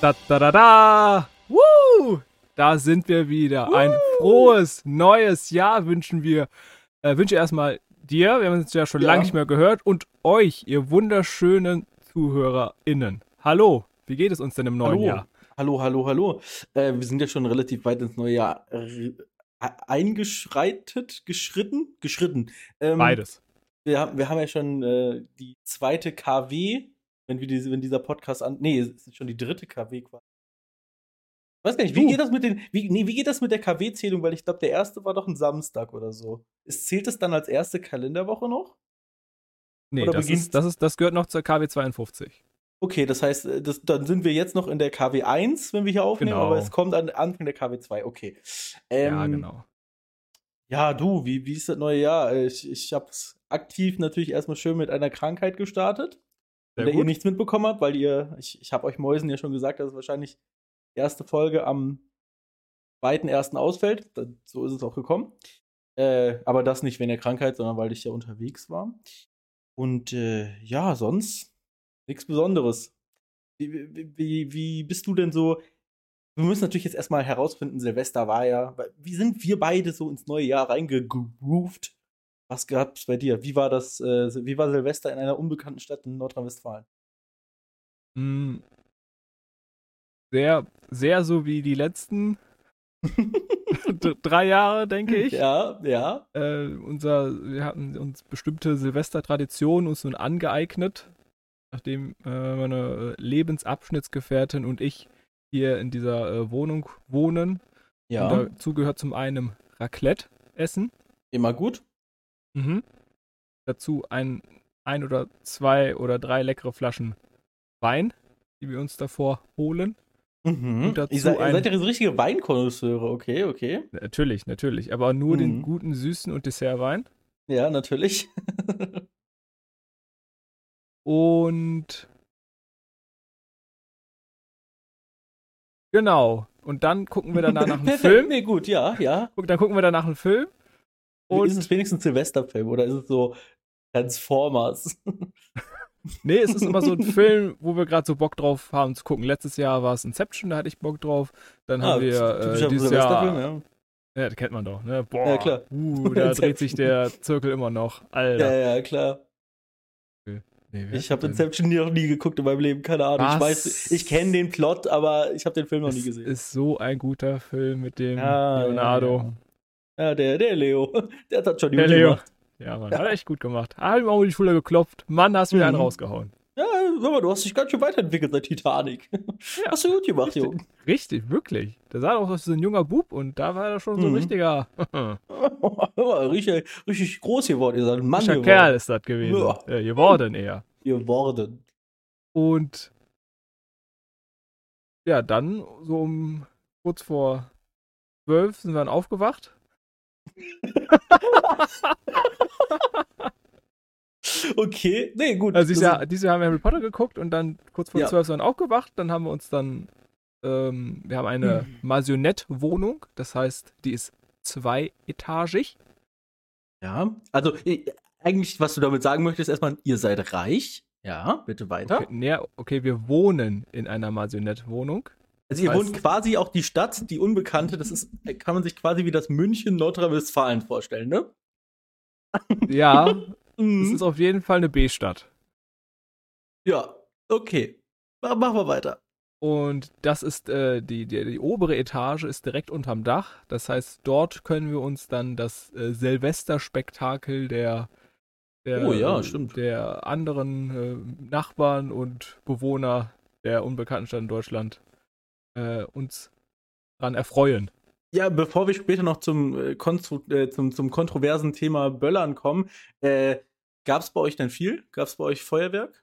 Da, da, da, da. Woo! Da sind wir wieder. Woo! Ein frohes neues Jahr wünschen wir. Äh, wünsche erstmal dir, wir haben uns ja schon ja. lange nicht mehr gehört, und euch, ihr wunderschönen ZuhörerInnen. Hallo, wie geht es uns denn im neuen hallo. Jahr? Hallo, hallo, hallo. Äh, wir sind ja schon relativ weit ins neue Jahr äh, eingeschreitet, geschritten, geschritten. Ähm, Beides. Wir, wir haben ja schon äh, die zweite KW wenn, wir diese, wenn dieser Podcast an. Nee, es ist schon die dritte KW quasi. Ich weiß gar nicht, wie geht das mit den. Wie, nee, wie geht das mit der KW-Zählung? Weil ich glaube, der erste war doch ein Samstag oder so. Ist, zählt es dann als erste Kalenderwoche noch? Nee, das, ist, das, ist, das gehört noch zur KW 52. Okay, das heißt, äh, das, dann sind wir jetzt noch in der KW 1, wenn wir hier aufnehmen, genau. aber es kommt an Anfang der KW 2. Okay. Ähm, ja, genau. Ja, du, wie, wie ist das neue Jahr? Ich, ich habe es aktiv natürlich erstmal schön mit einer Krankheit gestartet. Sehr wenn ihr nichts mitbekommen habt, weil ihr, ich, ich habe euch Mäusen ja schon gesagt, dass es wahrscheinlich die erste Folge am zweiten ersten ausfällt. So ist es auch gekommen. Äh, aber das nicht wegen der Krankheit, sondern weil ich ja unterwegs war. Und äh, ja, sonst nichts Besonderes. Wie, wie, wie bist du denn so? Wir müssen natürlich jetzt erstmal herausfinden, Silvester war ja. Wie sind wir beide so ins neue Jahr reingegroovt? Was gab es bei dir? Wie war das, äh, wie war Silvester in einer unbekannten Stadt in Nordrhein-Westfalen? Hm. Sehr, sehr so wie die letzten drei Jahre, denke ich. Ja, ja. Äh, unser, wir hatten uns bestimmte Silvestertraditionen uns nun angeeignet, nachdem äh, meine Lebensabschnittsgefährtin und ich hier in dieser äh, Wohnung wohnen. Ja. Und dazu gehört zum einen Raclette essen. Immer gut. Mhm. Dazu ein, ein oder zwei oder drei leckere Flaschen Wein, die wir uns davor holen. Mhm. Und dazu ihr, seid, ihr seid ja so richtige Weinkonnoisseure, okay, okay. Natürlich, natürlich. Aber nur mhm. den guten, süßen und Dessertwein. Ja, natürlich. und Genau. Und dann gucken wir danach nach einem Film. Nee, gut, ja, ja. Dann gucken wir danach einen Film. Und ist es wenigstens Silvesterfilm oder ist es so Transformers? nee, es ist immer so ein Film, wo wir gerade so Bock drauf haben zu gucken. Letztes Jahr war es Inception, da hatte ich Bock drauf. Dann ah, haben wir äh, dieses Jahr. Ja. Ja, das kennt man doch, ne? Boah, ja, klar. Uh, da dreht sich der Zirkel immer noch. Alter. Ja, ja, klar. Nee, ich habe Inception noch nie geguckt in meinem Leben, keine Ahnung. Was? Ich weiß, ich kenne den Plot, aber ich habe den Film noch nie gesehen. Ist so ein guter Film mit dem ja, Leonardo. Ja, der, der Leo. Der hat schon die Der Leo. Gemacht. Ja, Mann, hat er echt gut gemacht. Hat ihm auch die Schulter geklopft. Mann, hast du wieder mhm. einen rausgehauen. Ja, aber du hast dich ganz schön weiterentwickelt seit Titanic. Ja, hast du gut gemacht, richtig, Junge. Richtig, wirklich. Der sah doch aus wie ein junger Bub und da war er schon so ein mhm. richtiger. richtig, richtig groß geworden. Ihr seid ein Mann geworden. Kerl ist das gewesen. Ja. Ja, geworden eher. Geworden. Und ja, dann so um kurz vor zwölf sind wir dann aufgewacht. okay, nee, gut. Also dieses Jahr, dieses Jahr haben wir Harry Potter geguckt und dann kurz vor ja. zwölf sind wir aufgewacht. Dann haben wir uns dann, ähm, wir haben eine hm. Masionette-Wohnung, das heißt, die ist zweietagig. Ja, also eigentlich, was du damit sagen möchtest, erstmal, ihr seid reich. Ja, bitte weiter. Okay, nee, okay wir wohnen in einer Masionette-Wohnung. Also ihr wohnt quasi auch die Stadt, die Unbekannte, das ist, kann man sich quasi wie das München Nordrhein-Westfalen vorstellen, ne? Ja, mhm. es ist auf jeden Fall eine B-Stadt. Ja, okay. Machen wir weiter. Und das ist äh, die, die, die, obere Etage ist direkt unterm Dach. Das heißt, dort können wir uns dann das äh, Silvesterspektakel der, der, oh, ja, äh, der anderen äh, Nachbarn und Bewohner der unbekannten Stadt in Deutschland äh, uns dran erfreuen. Ja, bevor wir später noch zum, äh, äh, zum, zum kontroversen Thema Böllern kommen, äh, gab es bei euch denn viel? Gab es bei euch Feuerwerk?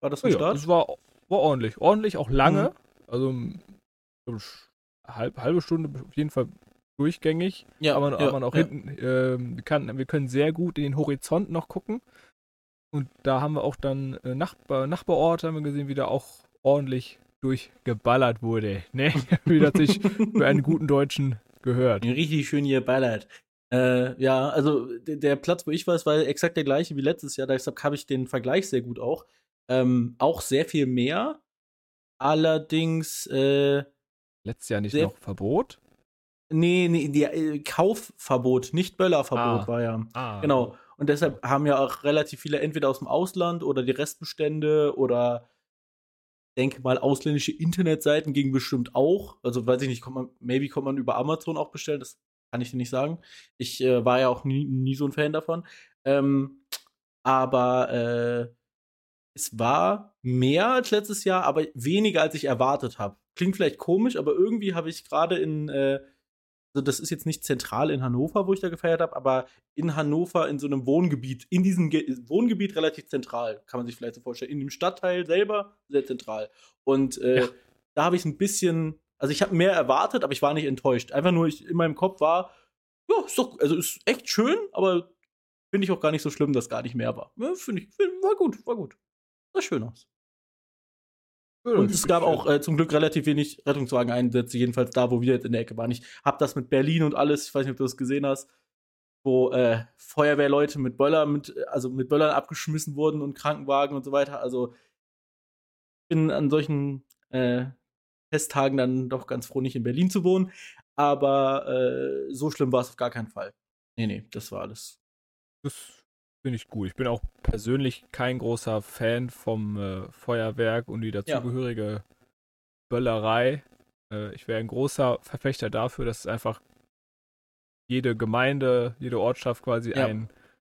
War das am ja, Start? Das war, war ordentlich. Ordentlich, auch lange. Mhm. Also halb, halbe Stunde auf jeden Fall durchgängig. Ja, aber, ja, aber auch ja. hinten, äh, kann, wir können sehr gut in den Horizont noch gucken. Und da haben wir auch dann äh, Nachbar, Nachbarorte haben wir gesehen, wie da auch ordentlich durchgeballert wurde. Ne? Wie das sich für einen guten Deutschen gehört. Richtig schön geballert. Äh, ja, also der Platz, wo ich war, war exakt der gleiche wie letztes Jahr. Deshalb habe ich den Vergleich sehr gut auch. Ähm, auch sehr viel mehr. allerdings äh, letztes Jahr nicht noch Verbot? Nee, nee, die, äh, Kaufverbot, nicht Böllerverbot ah. war ja. Ah. Genau. Und deshalb haben ja auch relativ viele entweder aus dem Ausland oder die Restbestände oder denke mal, ausländische Internetseiten gingen bestimmt auch. Also weiß ich nicht, kommt man, maybe kommt man über Amazon auch bestellen, das kann ich dir nicht sagen. Ich äh, war ja auch nie, nie so ein Fan davon. Ähm, aber äh, es war mehr als letztes Jahr, aber weniger als ich erwartet habe. Klingt vielleicht komisch, aber irgendwie habe ich gerade in äh, also das ist jetzt nicht zentral in Hannover, wo ich da gefeiert habe, aber in Hannover in so einem Wohngebiet, in diesem Ge Wohngebiet relativ zentral, kann man sich vielleicht so vorstellen. In dem Stadtteil selber sehr zentral. Und äh, ja. da habe ich ein bisschen, also ich habe mehr erwartet, aber ich war nicht enttäuscht. Einfach nur, ich, in meinem Kopf war, ja, ist doch, also ist echt schön, aber finde ich auch gar nicht so schlimm, dass gar nicht mehr war. Ja, finde ich, find, war gut, war gut. Sah schön aus. Und es gab auch äh, zum Glück relativ wenig Rettungswagen-Einsätze, jedenfalls da, wo wir jetzt in der Ecke waren. Ich hab das mit Berlin und alles, ich weiß nicht, ob du das gesehen hast, wo äh, Feuerwehrleute mit Böller, mit, also mit Böllern abgeschmissen wurden und Krankenwagen und so weiter. Also ich bin an solchen äh, Festtagen dann doch ganz froh, nicht in Berlin zu wohnen. Aber äh, so schlimm war es auf gar keinen Fall. Nee, nee, das war alles. Das Finde ich gut. Ich bin auch persönlich kein großer Fan vom äh, Feuerwerk und die dazugehörige ja. Böllerei. Äh, ich wäre ein großer Verfechter dafür, dass einfach jede Gemeinde, jede Ortschaft quasi ja. ein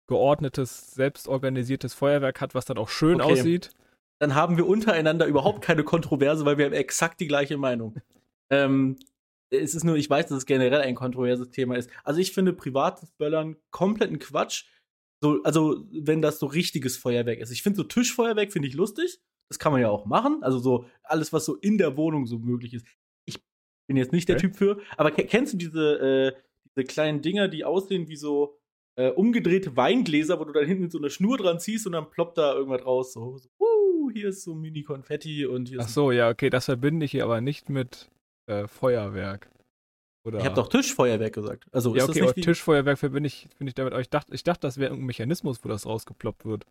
geordnetes, selbstorganisiertes Feuerwerk hat, was dann auch schön okay. aussieht. Dann haben wir untereinander überhaupt keine Kontroverse, weil wir haben exakt die gleiche Meinung. ähm, es ist nur, ich weiß, dass es generell ein kontroverses Thema ist. Also ich finde privates Böllern kompletten Quatsch. So, also, wenn das so richtiges Feuerwerk ist. Ich finde so Tischfeuerwerk finde ich lustig. Das kann man ja auch machen. Also so alles, was so in der Wohnung so möglich ist. Ich bin jetzt nicht der okay. Typ für. Aber kennst du diese, äh, diese kleinen Dinger, die aussehen wie so äh, umgedrehte Weingläser, wo du dann hinten so eine Schnur dran ziehst und dann ploppt da irgendwas raus. So, so uh, hier ist so Mini-Konfetti und hier Ach so, ja, okay, das verbinde ich hier aber nicht mit äh, Feuerwerk. Oder? Ich habe doch Tischfeuerwerk gesagt. Also ja, okay, aber Tischfeuerwerk finde ich, ich damit. Aber ich dachte, ich dachte das wäre irgendein Mechanismus, wo das rausgeploppt wird.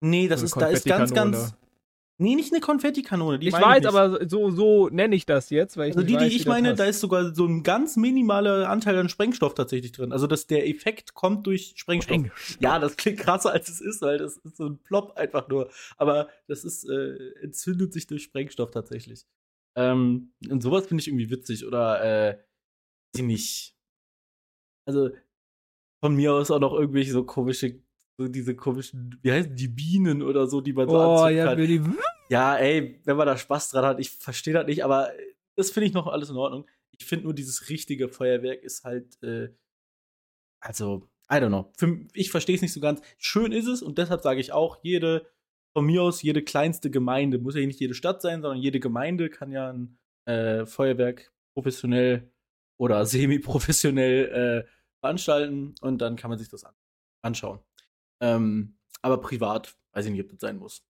Nee, das ist, da ist ganz, ganz. Nee, nicht eine Konfettikanone. ich weiß, ich aber so, so nenne ich das jetzt. Weil ich also die, weiß, die ich meine, da ist sogar so ein ganz minimaler Anteil an Sprengstoff tatsächlich drin. Also dass der Effekt kommt durch Sprengstoff. Sprengstoff. Ja, das klingt krasser als es ist, weil das ist so ein Plop einfach nur. Aber das ist, äh, entzündet sich durch Sprengstoff tatsächlich. Ähm, und sowas finde ich irgendwie witzig. Oder äh, sie nicht. Also, von mir aus auch noch irgendwelche so komische, so diese komischen, wie heißen die Bienen oder so, die man so oh, ja, kann. Die... Ja, ey, wenn man da Spaß dran hat, ich verstehe das nicht, aber das finde ich noch alles in Ordnung. Ich finde nur, dieses richtige Feuerwerk ist halt, äh, also, I don't know. Für, ich verstehe es nicht so ganz. Schön ist es und deshalb sage ich auch, jede, von mir aus, jede kleinste Gemeinde, muss ja nicht jede Stadt sein, sondern jede Gemeinde kann ja ein äh, Feuerwerk professionell oder semi-professionell äh, veranstalten und dann kann man sich das an anschauen. Ähm, aber privat, weiß ich nicht, ob das sein muss.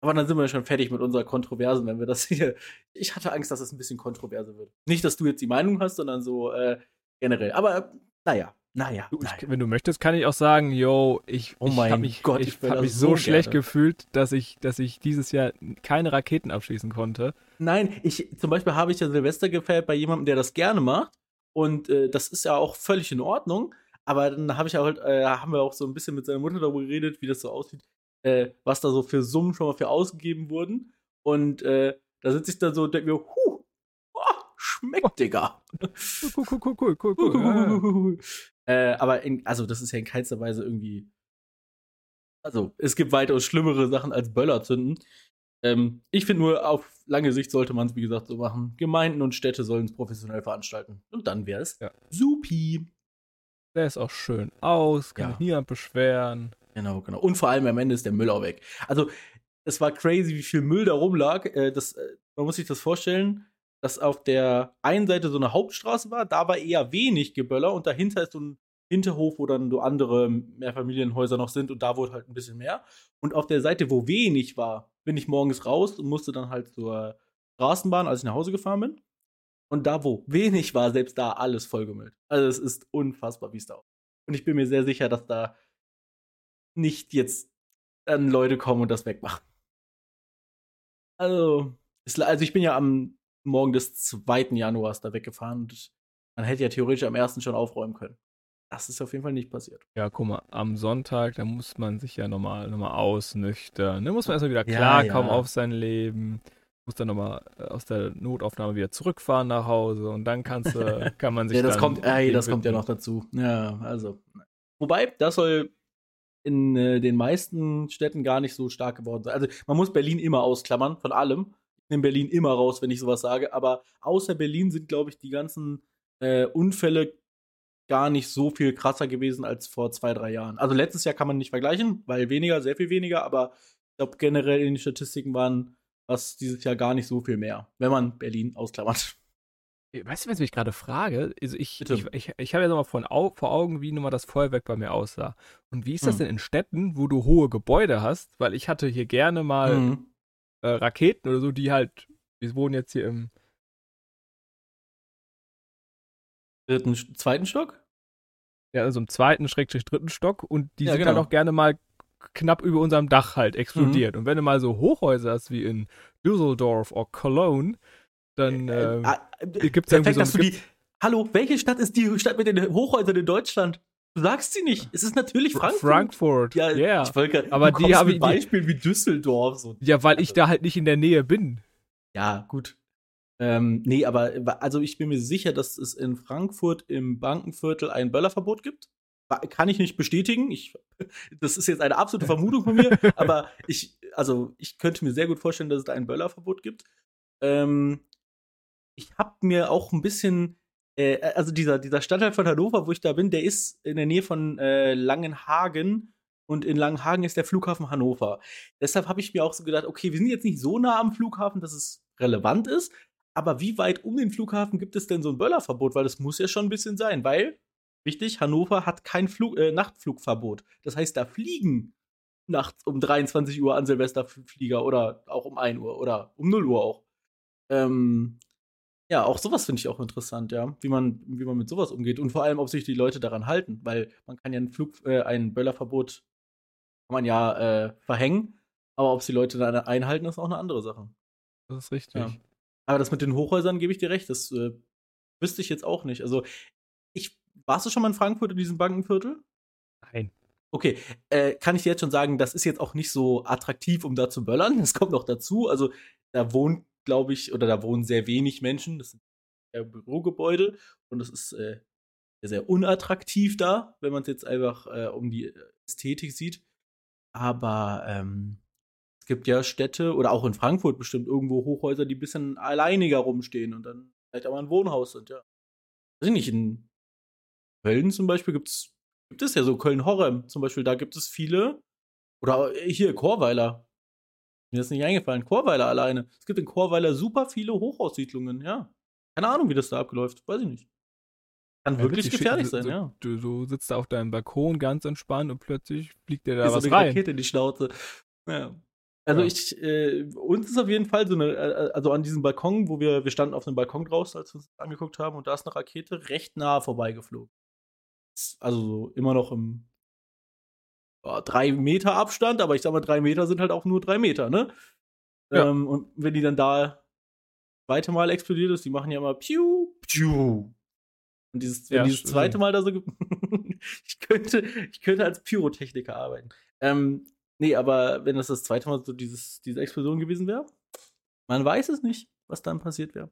Aber dann sind wir schon fertig mit unserer Kontroversen, wenn wir das hier. Ich hatte Angst, dass es ein bisschen kontroverse wird. Nicht, dass du jetzt die Meinung hast, sondern so äh, generell. Aber naja, naja, du, ich, wenn du möchtest, kann ich auch sagen, yo, ich, oh ich habe mich, Gott, ich, ich hab mich so, so schlecht gefühlt, dass ich, dass ich dieses Jahr keine Raketen abschießen konnte. Nein, ich zum Beispiel habe ich ja Silvester gefeiert bei jemandem, der das gerne macht. Und äh, das ist ja auch völlig in Ordnung. Aber dann habe ich halt, äh, haben wir auch so ein bisschen mit seiner Mutter darüber geredet, wie das so aussieht, äh, was da so für Summen schon mal für ausgegeben wurden. Und äh, da sitze ich dann so und denke mir, huh, oh, schmeckt, Digga. Cool, cool, cool, cool, cool, cool. Äh, aber in, also das ist ja in keinster Weise irgendwie. Also, es gibt weitaus schlimmere Sachen als Böller zünden. Ähm, ich finde nur, auf lange Sicht sollte man es, wie gesagt, so machen. Gemeinden und Städte sollen es professionell veranstalten. Und dann wäre es ja. supi. Der ist auch schön aus, kann ja. niemand beschweren. Genau, genau. Und vor allem am Ende ist der Müll auch weg. Also, es war crazy, wie viel Müll da rumlag. Äh, das, äh, man muss sich das vorstellen, dass auf der einen Seite so eine Hauptstraße war, da war eher wenig Geböller und dahinter ist so ein Hinterhof, wo dann so andere Mehrfamilienhäuser noch sind und da wurde halt ein bisschen mehr. Und auf der Seite, wo wenig war, bin ich morgens raus und musste dann halt zur Straßenbahn, als ich nach Hause gefahren bin. Und da, wo wenig war, selbst da alles vollgemüllt. Also es ist unfassbar, wie es da aussieht. Und ich bin mir sehr sicher, dass da nicht jetzt dann Leute kommen und das wegmachen. Also, also ich bin ja am Morgen des 2. Januars da weggefahren und man hätte ja theoretisch am 1. schon aufräumen können. Das ist auf jeden Fall nicht passiert. Ja, guck mal, am Sonntag, da muss man sich ja nochmal noch mal ausnüchtern. Da muss man erstmal wieder klarkommen ja, ja. auf sein Leben. Muss dann nochmal äh, aus der Notaufnahme wieder zurückfahren nach Hause und dann kannst du, kann man sich. ja, das kommt, ey, das kommt ja noch dazu. Ja, also. Wobei, das soll in äh, den meisten Städten gar nicht so stark geworden sein. Also man muss Berlin immer ausklammern von allem. Nehme Berlin immer raus, wenn ich sowas sage. Aber außer Berlin sind, glaube ich, die ganzen äh, Unfälle gar nicht so viel krasser gewesen als vor zwei, drei Jahren. Also letztes Jahr kann man nicht vergleichen, weil weniger, sehr viel weniger, aber ich glaube generell in den Statistiken waren was dieses Jahr gar nicht so viel mehr, wenn man Berlin ausklammert. Weißt du, was ich mich gerade frage? Also ich, ich, ich, ich, habe ja nochmal vor, vor Augen, wie nun mal das Feuerwerk bei mir aussah. Und wie ist das hm. denn in Städten, wo du hohe Gebäude hast? Weil ich hatte hier gerne mal hm. Äh, Raketen oder so, die halt, wir wohnen jetzt hier im dritten, zweiten Stock? Ja, also im zweiten, schrägstrich dritten Stock und die ja, sind genau. dann auch gerne mal knapp über unserem Dach halt explodiert. Mhm. Und wenn du mal so Hochhäuser hast wie in Düsseldorf oder Cologne, dann äh, äh, äh, gibt es irgendwie so. Die, Hallo, welche Stadt ist die Stadt mit den Hochhäusern in Deutschland? Du sagst sie nicht. Es ist natürlich Frankfurt. Frankfurt. Ja, yeah. ich wollte aber die haben Beispiel wie Düsseldorf so. Ja, weil ich da halt nicht in der Nähe bin. Ja, gut. Ähm, nee, aber also ich bin mir sicher, dass es in Frankfurt im Bankenviertel ein Böllerverbot gibt. Kann ich nicht bestätigen. Ich, das ist jetzt eine absolute Vermutung von mir, aber ich, also ich könnte mir sehr gut vorstellen, dass es da ein Böllerverbot gibt. Ähm, ich habe mir auch ein bisschen, äh, also dieser, dieser Stadtteil von Hannover, wo ich da bin, der ist in der Nähe von äh, Langenhagen und in Langenhagen ist der Flughafen Hannover. Deshalb habe ich mir auch so gedacht, okay, wir sind jetzt nicht so nah am Flughafen, dass es relevant ist, aber wie weit um den Flughafen gibt es denn so ein Böllerverbot? Weil das muss ja schon ein bisschen sein, weil, wichtig, Hannover hat kein Flug, äh, Nachtflugverbot. Das heißt, da fliegen nachts um 23 Uhr an Silvester Flieger oder auch um 1 Uhr oder um 0 Uhr auch. Ähm, ja, auch sowas finde ich auch interessant, ja, wie man, wie man mit sowas umgeht und vor allem, ob sich die Leute daran halten, weil man kann ja ein Flug, äh, ein Böllerverbot kann man ja äh, verhängen, aber ob es die Leute dann einhalten, ist auch eine andere Sache. Das ist richtig. Ja. Aber das mit den Hochhäusern gebe ich dir recht, das äh, wüsste ich jetzt auch nicht. Also, ich, warst du schon mal in Frankfurt in diesem Bankenviertel? Nein. Okay, äh, kann ich dir jetzt schon sagen, das ist jetzt auch nicht so attraktiv, um da zu böllern. Das kommt noch dazu. Also, da wohnt glaube ich, oder da wohnen sehr wenig Menschen. Das sind Bürogebäude und das ist äh, sehr unattraktiv da, wenn man es jetzt einfach äh, um die Ästhetik sieht. Aber ähm, es gibt ja Städte oder auch in Frankfurt bestimmt irgendwo Hochhäuser, die ein bisschen alleiniger rumstehen und dann vielleicht auch mal ein Wohnhaus sind, ja. Weiß ich nicht, in Köln zum Beispiel gibt's, gibt es ja so Köln-Horrem zum Beispiel, da gibt es viele. Oder hier, Chorweiler. Mir ist nicht eingefallen. Chorweiler alleine. Es gibt in Chorweiler super viele Hochhaussiedlungen, ja. Keine Ahnung, wie das da abläuft. Weiß ich nicht. Kann ja, wirklich gefährlich sein, so, ja. Du, du, sitzt da auf deinem Balkon ganz entspannt und plötzlich fliegt dir da ist was so eine rein. Rakete in die Schnauze. Ja. Also ja. ich, äh, uns ist auf jeden Fall so eine, äh, also an diesem Balkon, wo wir, wir standen auf einem Balkon draußen, als wir uns angeguckt haben, und da ist eine Rakete recht nah vorbeigeflogen. Also so immer noch im oh, drei Meter Abstand, aber ich sag mal, drei Meter sind halt auch nur drei Meter, ne? Ja. Ähm, und wenn die dann da zweite Mal explodiert ist, die machen ja immer Piu, Piu. Und dieses, wenn ja, dieses zweite Mal da so. ich, könnte, ich könnte als Pyrotechniker arbeiten. Ähm, nee, aber wenn das das zweite Mal so dieses, diese Explosion gewesen wäre, man weiß es nicht, was dann passiert wäre.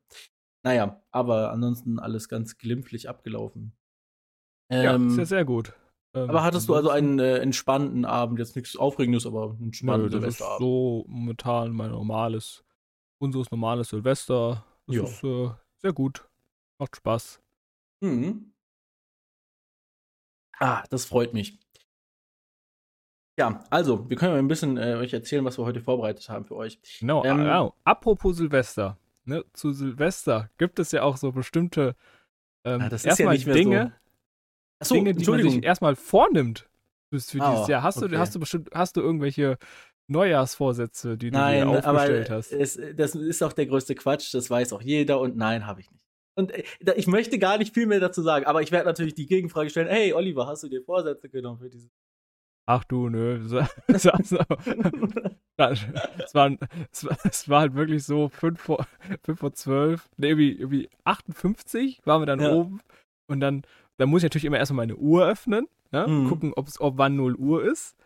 Naja, aber ansonsten alles ganz glimpflich abgelaufen. Ähm, ja, ist ja sehr gut. Ähm, aber hattest du also einen äh, entspannten Abend? Jetzt nichts Aufregendes, aber einen entspannten Nö, das ist so momentan mein normales, unseres normales Silvester. Das ja. ist äh, sehr gut. Macht Spaß. Mhm. Ah, das freut mich. Ja, also, wir können ja ein bisschen äh, euch erzählen, was wir heute vorbereitet haben für euch. Genau, ähm, genau. apropos Silvester. Ne, zu Silvester gibt es ja auch so bestimmte ähm, ja, das ist erstmal ja Dinge, so, Dinge, die man sich erstmal vornimmt für dieses oh, Jahr. Hast, okay. du, hast du bestimmt, hast du irgendwelche Neujahrsvorsätze, die du nein, dir aufgestellt aber hast? Es, das ist auch der größte Quatsch, das weiß auch jeder und nein, habe ich nicht. Und äh, ich möchte gar nicht viel mehr dazu sagen, aber ich werde natürlich die Gegenfrage stellen: Hey, Oliver, hast du dir Vorsätze genommen für dieses? Ach du, nö. es, war, es, war, halt wirklich so 5 vor, 5 vor 12, ne, irgendwie, irgendwie 58 waren wir dann ja. oben. Und dann, dann muss ich natürlich immer erstmal meine Uhr öffnen, ne? Mhm. gucken, ob's, ob wann 0 Uhr ist.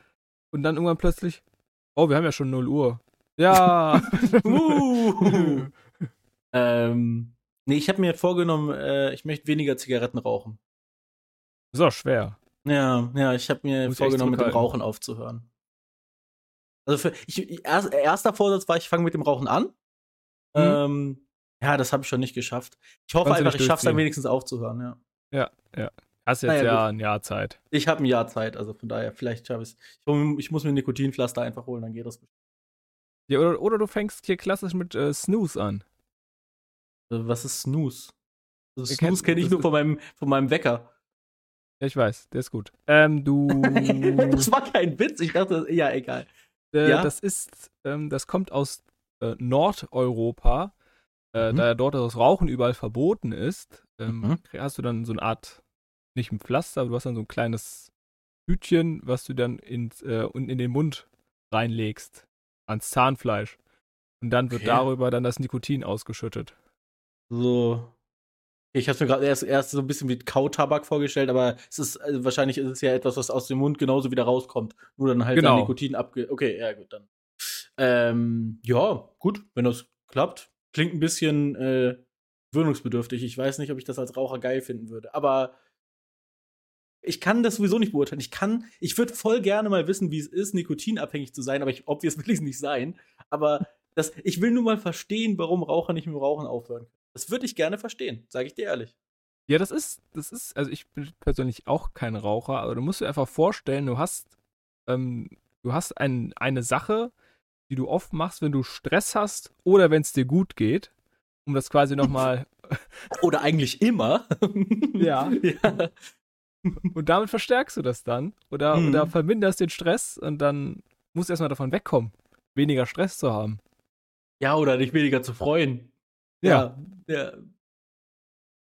Und dann irgendwann plötzlich, oh, wir haben ja schon 0 Uhr. Ja. uh. ähm, nee, ich habe mir vorgenommen, äh, ich möchte weniger Zigaretten rauchen. Ist auch schwer. Ja, ja, ich habe mir Muss vorgenommen, mit dem Rauchen aufzuhören. Also für, ich, erst, erster Vorsatz war, ich fange mit dem Rauchen an. Mhm. Ähm, ja, das habe ich schon nicht geschafft. Ich hoffe Kannst einfach, ich schaffe es dann wenigstens aufzuhören, ja. Ja, ja. Hast jetzt naja, ja ein Jahr Zeit. Ich habe ein Jahr Zeit, also von daher, vielleicht schaffe ich es. Ich, muss mir ein Nikotinpflaster einfach holen, dann geht das. Ja, oder, oder du fängst hier klassisch mit äh, Snooze an. Äh, was ist Snooze? Also Snooze kenne ich nur von meinem, von meinem Wecker. Ja, ich weiß, der ist gut. Ähm, du. das war kein Witz, ich dachte, ja, egal. Äh, ja? Das ist, ähm, das kommt aus äh, Nordeuropa. Äh, mhm. Da ja dort das Rauchen überall verboten ist, ähm, mhm. hast du dann so eine Art, nicht ein Pflaster, aber du hast dann so ein kleines Hütchen, was du dann ins, äh, in den Mund reinlegst. Ans Zahnfleisch. Und dann wird okay. darüber dann das Nikotin ausgeschüttet. So, ich habe mir gerade erst, erst so ein bisschen wie Kautabak vorgestellt, aber es ist also wahrscheinlich ist es ja etwas, was aus dem Mund genauso wieder rauskommt. Nur dann halt genau. Nikotin abge. Okay, ja gut, dann. Ähm, ja, gut, wenn das klappt. Klingt ein bisschen äh, gewöhnungsbedürftig. Ich weiß nicht, ob ich das als Raucher geil finden würde. Aber ich kann das sowieso nicht beurteilen. Ich kann, ich würde voll gerne mal wissen, wie es ist, nikotinabhängig zu sein, aber ich, obvious will ich es nicht sein. Aber das, ich will nur mal verstehen, warum Raucher nicht mit dem Rauchen aufhören können. Das würde ich gerne verstehen, sage ich dir ehrlich. Ja, das ist, das ist, also ich bin persönlich auch kein Raucher, aber du musst dir einfach vorstellen, du hast, ähm, du hast ein, eine Sache, die du oft machst, wenn du Stress hast oder wenn es dir gut geht, um das quasi nochmal. oder eigentlich immer. ja. ja. Und damit verstärkst du das dann oder, mhm. oder verminderst den Stress und dann musst du erstmal davon wegkommen, weniger Stress zu haben. Ja, oder dich weniger zu freuen. Ja. ja.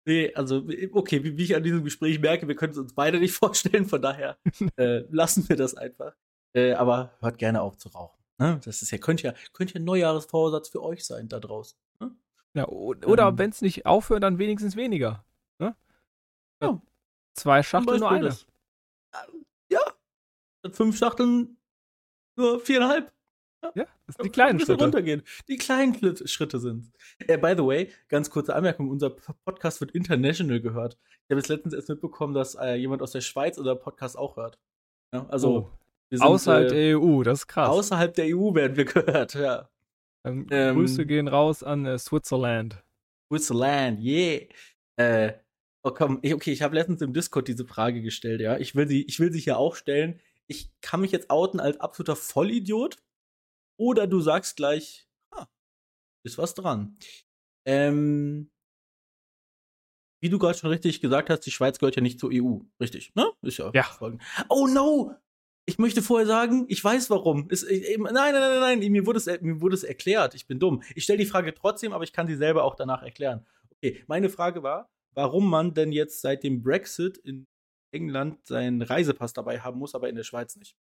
Nee, also, okay, wie, wie, ich an diesem Gespräch merke, wir können es uns beide nicht vorstellen, von daher äh, lassen wir das einfach. Äh, aber hört gerne auf zu rauchen. Ne? Das ist ja, könnte ja, könnte ja ein Neujahresvorsatz für euch sein da draußen. Ne? Ja, oder ähm, wenn es nicht aufhört, dann wenigstens weniger. Ne? Ja. Zwei Schachteln nur eine. Das. Ja. Fünf Schachteln nur viereinhalb. Ja, das sind die kleinen Schritte. runtergehen. Die kleinen Schritte sind. Äh, by the way, ganz kurze Anmerkung: Unser Podcast wird international gehört. Ich habe jetzt letztens erst mitbekommen, dass äh, jemand aus der Schweiz unser Podcast auch hört. Ja, also. Oh. Sind, außerhalb äh, der EU, das ist krass. Außerhalb der EU werden wir gehört, ja. Ähm, ähm, Grüße gehen raus an äh, Switzerland. Switzerland, yeah. Äh, oh komm, ich, okay, ich habe letztens im Discord diese Frage gestellt, ja. Ich will sie, ich will sie hier auch stellen. Ich kann mich jetzt outen als absoluter Vollidiot oder du sagst gleich, ah, ist was dran. Ähm, wie du gerade schon richtig gesagt hast, die Schweiz gehört ja nicht zur EU. Richtig, ne? Ist ja. ja. Oh no! Ich möchte vorher sagen, ich weiß warum. Es, ich, nein, nein, nein, nein, mir wurde, es, mir wurde es erklärt. Ich bin dumm. Ich stelle die Frage trotzdem, aber ich kann sie selber auch danach erklären. Okay, meine Frage war, warum man denn jetzt seit dem Brexit in England seinen Reisepass dabei haben muss, aber in der Schweiz nicht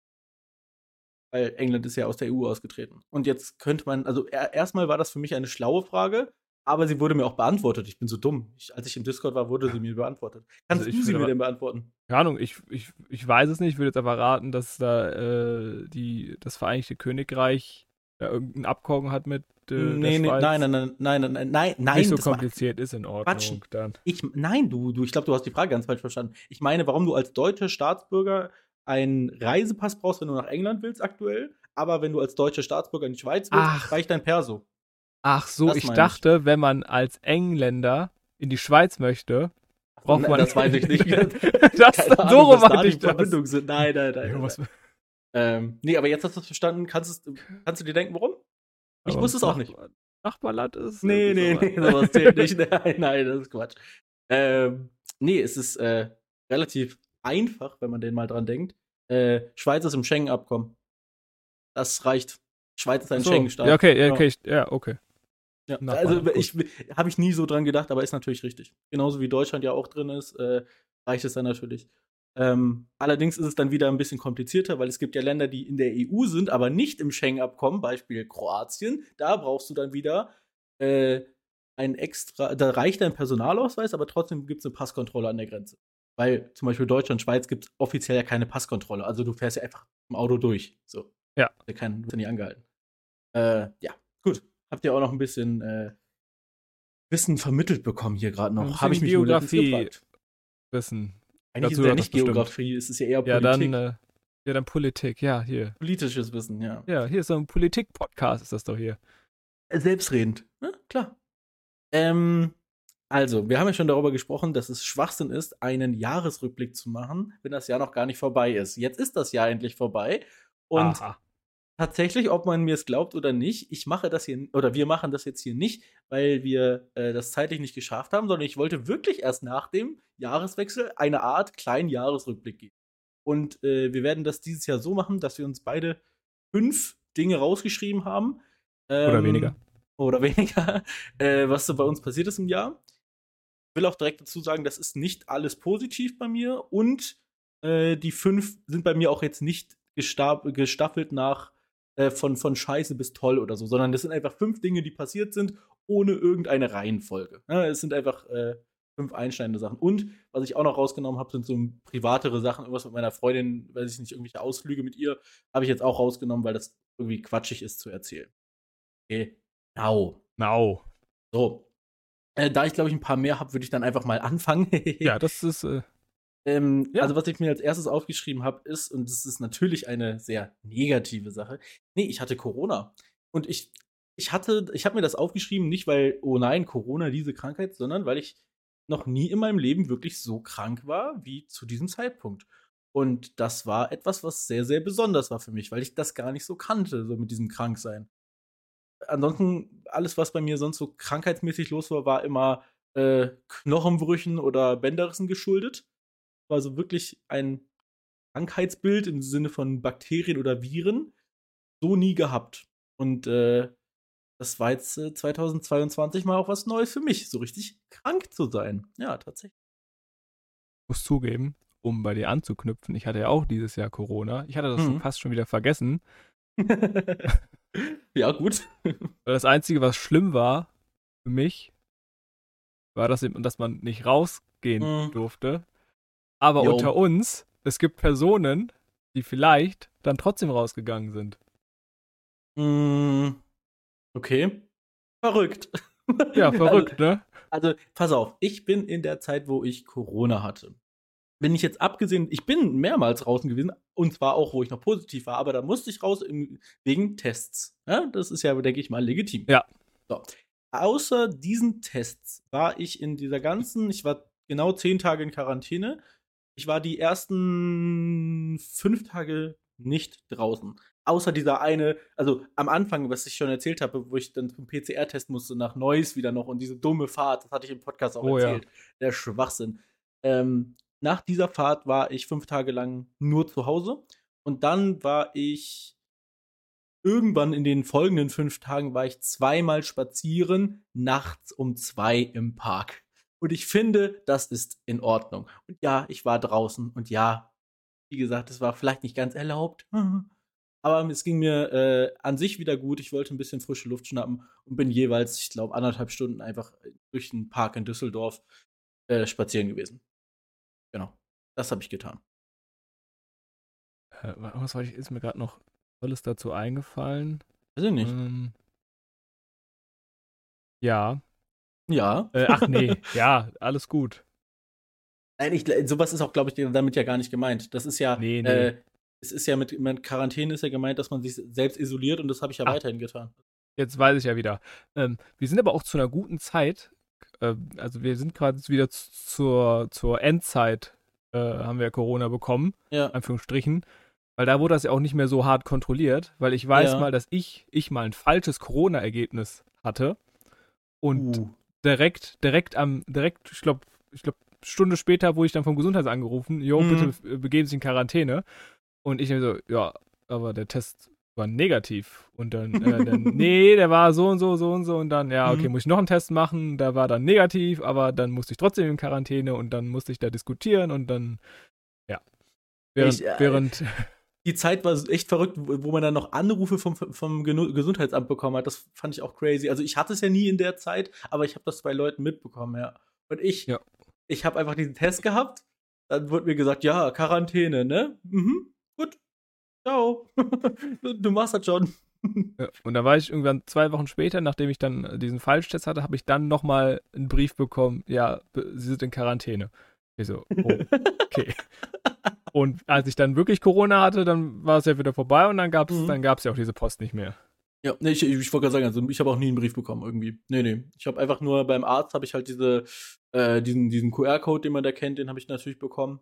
weil England ist ja aus der EU ausgetreten. Und jetzt könnte man, also er, erstmal war das für mich eine schlaue Frage, aber sie wurde mir auch beantwortet. Ich bin so dumm. Ich, als ich im Discord war, wurde sie mir beantwortet. Kannst also du sie mir denn beantworten? Keine Ahnung, ich, ich, ich weiß es nicht. Ich würde jetzt aber raten, dass da äh, die, das Vereinigte Königreich ja, irgendein Abkommen hat mit äh, nee, nee, nein, nein, nein, nein, nein, nein, nein. Nicht so kompliziert ist in Ordnung Quatsch. dann. Ich, nein, du, du, ich glaube, du hast die Frage ganz falsch verstanden. Ich meine, warum du als deutscher Staatsbürger einen Reisepass brauchst, wenn du nach England willst aktuell, aber wenn du als deutscher Staatsbürger in die Schweiz willst, Ach. reicht dein Perso. Ach so, ich dachte, ich. wenn man als Engländer in die Schweiz möchte, braucht nein, man. Das weiß ich nicht. das so die Verbindung sind. Nein, nein, nein. nein. Ähm, nee, aber jetzt hast du es verstanden. Kannst, kannst du dir denken, warum? Ich wusste es auch nicht. Nachbarland ist. Nee, nee, nee, sowas zählt nicht. Nein, nein, das ist Quatsch. Ähm, nee, es ist äh, relativ einfach, wenn man den mal dran denkt. Äh, Schweiz ist im Schengen-Abkommen. Das reicht. Schweiz ist ein so. Schengen-Staat. Ja, okay, ja, okay, ja, okay. Ja, also ich habe ich nie so dran gedacht, aber ist natürlich richtig. Genauso wie Deutschland ja auch drin ist, äh, reicht es dann natürlich. Ähm, allerdings ist es dann wieder ein bisschen komplizierter, weil es gibt ja Länder, die in der EU sind, aber nicht im Schengen-Abkommen, Beispiel Kroatien. Da brauchst du dann wieder äh, ein extra, da reicht ein Personalausweis, aber trotzdem gibt es eine Passkontrolle an der Grenze. Weil zum Beispiel Deutschland, Schweiz gibt es offiziell ja keine Passkontrolle. Also du fährst ja einfach im Auto durch. So. Ja. Der kann wird nicht angehalten. Äh, ja, gut. Habt ihr auch noch ein bisschen äh, Wissen vermittelt bekommen hier gerade noch? Habe ich mich Geografie Wissen eigentlich Dazu ist ja nicht Geografie, es ist ja eher Politik. Ja, dann, äh, ja, dann Politik, ja, hier. Politisches Wissen, ja. Ja, hier ist so ein Politik-Podcast, ist das doch hier. Äh, selbstredend, ja, klar. Ähm, also, wir haben ja schon darüber gesprochen, dass es Schwachsinn ist, einen Jahresrückblick zu machen, wenn das Jahr noch gar nicht vorbei ist. Jetzt ist das Jahr endlich vorbei. Und Aha. Tatsächlich, ob man mir es glaubt oder nicht, ich mache das hier, oder wir machen das jetzt hier nicht, weil wir äh, das zeitlich nicht geschafft haben, sondern ich wollte wirklich erst nach dem Jahreswechsel eine Art kleinen Jahresrückblick geben. Und äh, wir werden das dieses Jahr so machen, dass wir uns beide fünf Dinge rausgeschrieben haben. Ähm, oder weniger. Oder weniger, äh, was so bei uns passiert ist im Jahr. Ich will auch direkt dazu sagen, das ist nicht alles positiv bei mir und äh, die fünf sind bei mir auch jetzt nicht gestaffelt nach äh, von, von scheiße bis toll oder so, sondern das sind einfach fünf Dinge, die passiert sind, ohne irgendeine Reihenfolge. Ja, es sind einfach äh, fünf einschneidende Sachen. Und was ich auch noch rausgenommen habe, sind so privatere Sachen, irgendwas mit meiner Freundin, weiß ich nicht, irgendwelche Ausflüge mit ihr, habe ich jetzt auch rausgenommen, weil das irgendwie quatschig ist zu erzählen. Okay. Now. Now. So. Äh, da ich, glaube ich, ein paar mehr habe, würde ich dann einfach mal anfangen. ja, das ist. Äh, ähm, ja. Also, was ich mir als erstes aufgeschrieben habe, ist, und das ist natürlich eine sehr negative Sache, nee, ich hatte Corona. Und ich, ich hatte, ich habe mir das aufgeschrieben, nicht weil, oh nein, Corona, diese Krankheit, sondern weil ich noch nie in meinem Leben wirklich so krank war wie zu diesem Zeitpunkt. Und das war etwas, was sehr, sehr besonders war für mich, weil ich das gar nicht so kannte, so mit diesem Kranksein. Ansonsten, alles, was bei mir sonst so krankheitsmäßig los war, war immer äh, Knochenbrüchen oder Bänderrissen geschuldet. War so wirklich ein Krankheitsbild im Sinne von Bakterien oder Viren so nie gehabt. Und äh, das war jetzt äh, 2022 mal auch was Neues für mich, so richtig krank zu sein. Ja, tatsächlich. Ich muss zugeben, um bei dir anzuknüpfen, ich hatte ja auch dieses Jahr Corona. Ich hatte das mhm. fast schon wieder vergessen. ja, gut. Das Einzige, was schlimm war für mich, war, dass, dass man nicht rausgehen mhm. durfte. Aber jo. unter uns, es gibt Personen, die vielleicht dann trotzdem rausgegangen sind. Mhm. Okay. Verrückt. Ja, verrückt, also, ne? Also, pass auf, ich bin in der Zeit, wo ich Corona hatte. Bin ich jetzt abgesehen, ich bin mehrmals draußen gewesen, und zwar auch, wo ich noch positiv war, aber da musste ich raus im, wegen Tests. Ja, das ist ja, denke ich mal, legitim. Ja. So. Außer diesen Tests war ich in dieser ganzen, ich war genau zehn Tage in Quarantäne. Ich war die ersten fünf Tage nicht draußen außer dieser eine, also am Anfang, was ich schon erzählt habe, wo ich dann zum PCR testen musste, nach Neuss wieder noch und diese dumme Fahrt, das hatte ich im Podcast auch oh, erzählt, ja. der Schwachsinn. Ähm, nach dieser Fahrt war ich fünf Tage lang nur zu Hause und dann war ich irgendwann in den folgenden fünf Tagen war ich zweimal spazieren, nachts um zwei im Park. Und ich finde, das ist in Ordnung. Und ja, ich war draußen und ja, wie gesagt, es war vielleicht nicht ganz erlaubt. Aber es ging mir äh, an sich wieder gut. Ich wollte ein bisschen frische Luft schnappen und bin jeweils, ich glaube, anderthalb Stunden einfach durch den Park in Düsseldorf äh, spazieren gewesen. Genau. Das habe ich getan. Äh, was ich, ist mir gerade noch alles dazu eingefallen? Weiß ich nicht. Ähm, ja. Ja. Äh, ach nee, ja, alles gut. Nein, ich, sowas ist auch, glaube ich, damit ja gar nicht gemeint. Das ist ja, nee, nee. Äh, es ist ja mit, mit Quarantäne ist ja gemeint, dass man sich selbst isoliert und das habe ich ja ah, weiterhin getan. Jetzt weiß ich ja wieder. Ähm, wir sind aber auch zu einer guten Zeit. Äh, also wir sind gerade wieder zur, zur Endzeit, äh, haben wir Corona bekommen. Ja. Anführungsstrichen. Weil da wurde das ja auch nicht mehr so hart kontrolliert, weil ich weiß ja. mal, dass ich, ich mal ein falsches Corona-Ergebnis hatte. Und uh. Direkt, direkt am, direkt, ich glaube, ich glaube, Stunde später wurde ich dann vom Gesundheitsamt angerufen, jo, mhm. bitte begeben Sie in Quarantäne. Und ich so, ja, aber der Test war negativ. Und dann, äh, dann nee, der war so und so, so und so. Und dann, ja, okay, mhm. muss ich noch einen Test machen. Der war dann negativ, aber dann musste ich trotzdem in Quarantäne und dann musste ich da diskutieren und dann, ja. Während, ich, äh, während die Zeit war echt verrückt, wo man dann noch Anrufe vom, vom Gesundheitsamt bekommen hat. Das fand ich auch crazy. Also ich hatte es ja nie in der Zeit, aber ich habe das bei Leuten mitbekommen, ja. Und ich, ja. ich habe einfach diesen Test gehabt. Dann wurde mir gesagt, ja, Quarantäne, ne? Mhm, gut. Ciao. du, machst das schon. Ja, und da war ich irgendwann zwei Wochen später, nachdem ich dann diesen Falschtest hatte, habe ich dann nochmal einen Brief bekommen, ja, Sie sind in Quarantäne. Ich so, oh, okay. und als ich dann wirklich Corona hatte, dann war es ja wieder vorbei und dann gab es mhm. ja auch diese Post nicht mehr. Ja, nee, ich, ich wollte gerade sagen, also ich habe auch nie einen Brief bekommen irgendwie. Nee, nee. Ich habe einfach nur beim Arzt habe ich halt diese, äh, diesen, diesen QR-Code, den man da kennt, den habe ich natürlich bekommen.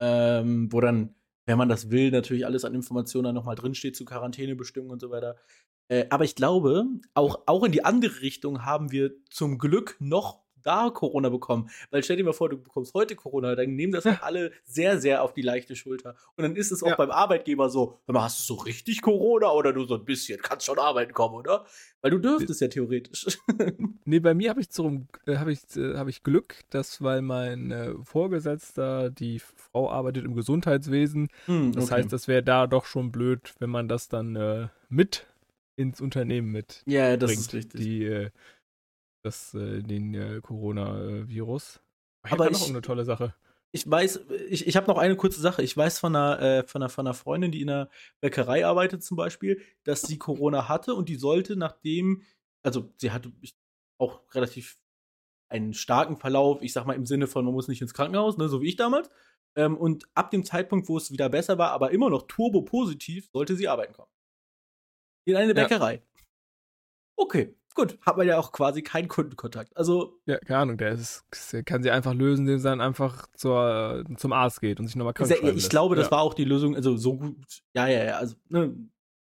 Ähm, wo dann, wenn man das will, natürlich alles an Informationen dann nochmal drinsteht zu Quarantänebestimmungen und so weiter. Äh, aber ich glaube, auch, auch in die andere Richtung haben wir zum Glück noch da Corona bekommen. Weil stell dir mal vor, du bekommst heute Corona, dann nehmen das ja. alle sehr, sehr auf die leichte Schulter. Und dann ist es auch ja. beim Arbeitgeber so, hast du so richtig Corona oder du so ein bisschen, kannst schon arbeiten kommen, oder? Weil du dürftest ja theoretisch. nee, bei mir habe ich, äh, hab ich, äh, hab ich Glück, dass weil mein äh, Vorgesetzter, die Frau arbeitet im Gesundheitswesen. Hm, das heißt, das wäre da doch schon blöd, wenn man das dann äh, mit ins Unternehmen mit. Ja, das bringt. ist richtig. Die, äh, das, äh, den äh, Corona-Virus. Aber ich, eine tolle Sache. Ich weiß, ich, ich habe noch eine kurze Sache. Ich weiß von einer, äh, von, einer, von einer Freundin, die in einer Bäckerei arbeitet zum Beispiel, dass sie Corona hatte und die sollte nachdem, also sie hatte auch relativ einen starken Verlauf, ich sag mal im Sinne von, man muss nicht ins Krankenhaus, ne, so wie ich damals. Ähm, und ab dem Zeitpunkt, wo es wieder besser war, aber immer noch turbo-positiv, sollte sie arbeiten kommen. In eine Bäckerei. Ja. Okay, gut, hat man ja auch quasi keinen Kundenkontakt. Also. Ja, keine Ahnung, der, ist, der kann sie einfach lösen, indem sie dann einfach zur, zum Arzt geht und sich nochmal krank Ich lässt. glaube, das ja. war auch die Lösung, also so gut. Ja, ja, ja, also, ne,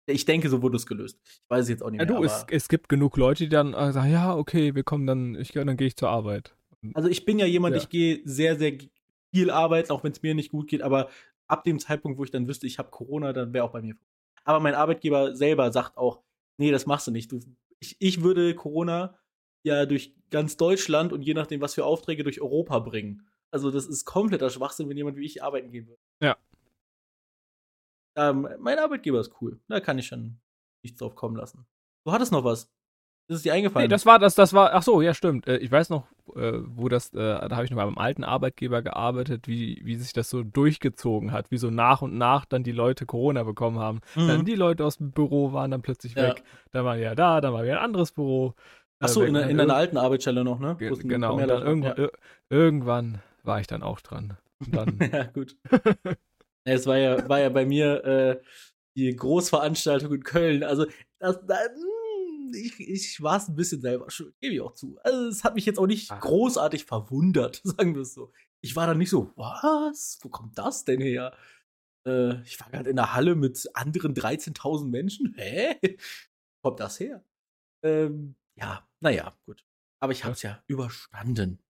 ich denke, so wurde es gelöst. Ich weiß es jetzt auch nicht ja, mehr. Du, es, es, gibt genug Leute, die dann äh, sagen, ja, okay, wir kommen dann, ich, dann gehe ich zur Arbeit. Also ich bin ja jemand, ja. ich gehe sehr, sehr viel arbeiten, auch wenn es mir nicht gut geht, aber ab dem Zeitpunkt, wo ich dann wüsste, ich habe Corona, dann wäre auch bei mir. Aber mein Arbeitgeber selber sagt auch, nee, das machst du nicht. Du ich, ich würde Corona ja durch ganz Deutschland und je nachdem, was für Aufträge durch Europa bringen. Also, das ist kompletter Schwachsinn, wenn jemand wie ich arbeiten gehen würde. Ja. Ähm, mein Arbeitgeber ist cool. Da kann ich schon nichts drauf kommen lassen. Du hattest noch was. Das ist dir eingefallen. Nee, das war, das, das war, ach so, ja, stimmt. Äh, ich weiß noch, äh, wo das, äh, da habe ich noch mal beim alten Arbeitgeber gearbeitet, wie, wie sich das so durchgezogen hat, wie so nach und nach dann die Leute Corona bekommen haben. Mhm. Dann die Leute aus dem Büro waren dann plötzlich ja. weg. Dann waren ja da, dann war wieder ein anderes Büro. Ach so, in, in deiner alten Arbeitsstelle noch, ne? Ge genau, und dann irgendwann, ja. irgendwann war ich dann auch dran. Dann ja, gut. es war ja, war ja bei mir äh, die Großveranstaltung in Köln. Also, das, das ich, ich war es ein bisschen selber schuld, gebe ich auch zu. Also, es hat mich jetzt auch nicht Ach. großartig verwundert, sagen wir es so. Ich war dann nicht so, was? Wo kommt das denn her? Äh, ich war gerade in der Halle mit anderen 13.000 Menschen. Hä? Wo kommt das her? Ähm, ja, naja, gut. Aber ich habe es ja überstanden.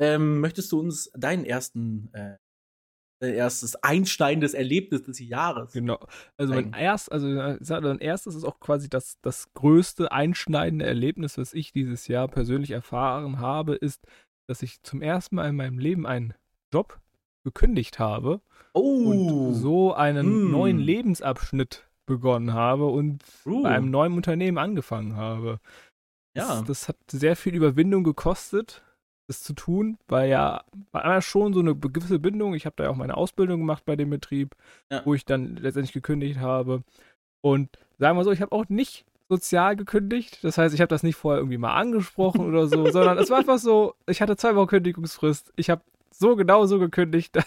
Ähm, möchtest du uns deinen ersten äh, erstes einsteigendes Erlebnis des Jahres. Genau. Also mein erst, also mein erstes ist auch quasi das, das größte einschneidende Erlebnis, was ich dieses Jahr persönlich erfahren habe, ist, dass ich zum ersten Mal in meinem Leben einen Job gekündigt habe oh. und so einen mm. neuen Lebensabschnitt begonnen habe und uh. bei einem neuen Unternehmen angefangen habe. Ja. Das, das hat sehr viel Überwindung gekostet das zu tun, weil ja war schon so eine gewisse Bindung. Ich habe da ja auch meine Ausbildung gemacht bei dem Betrieb, ja. wo ich dann letztendlich gekündigt habe. Und sagen wir so, ich habe auch nicht sozial gekündigt. Das heißt, ich habe das nicht vorher irgendwie mal angesprochen oder so, sondern es war einfach so, ich hatte zwei Wochen Kündigungsfrist. Ich habe so genau so gekündigt, dass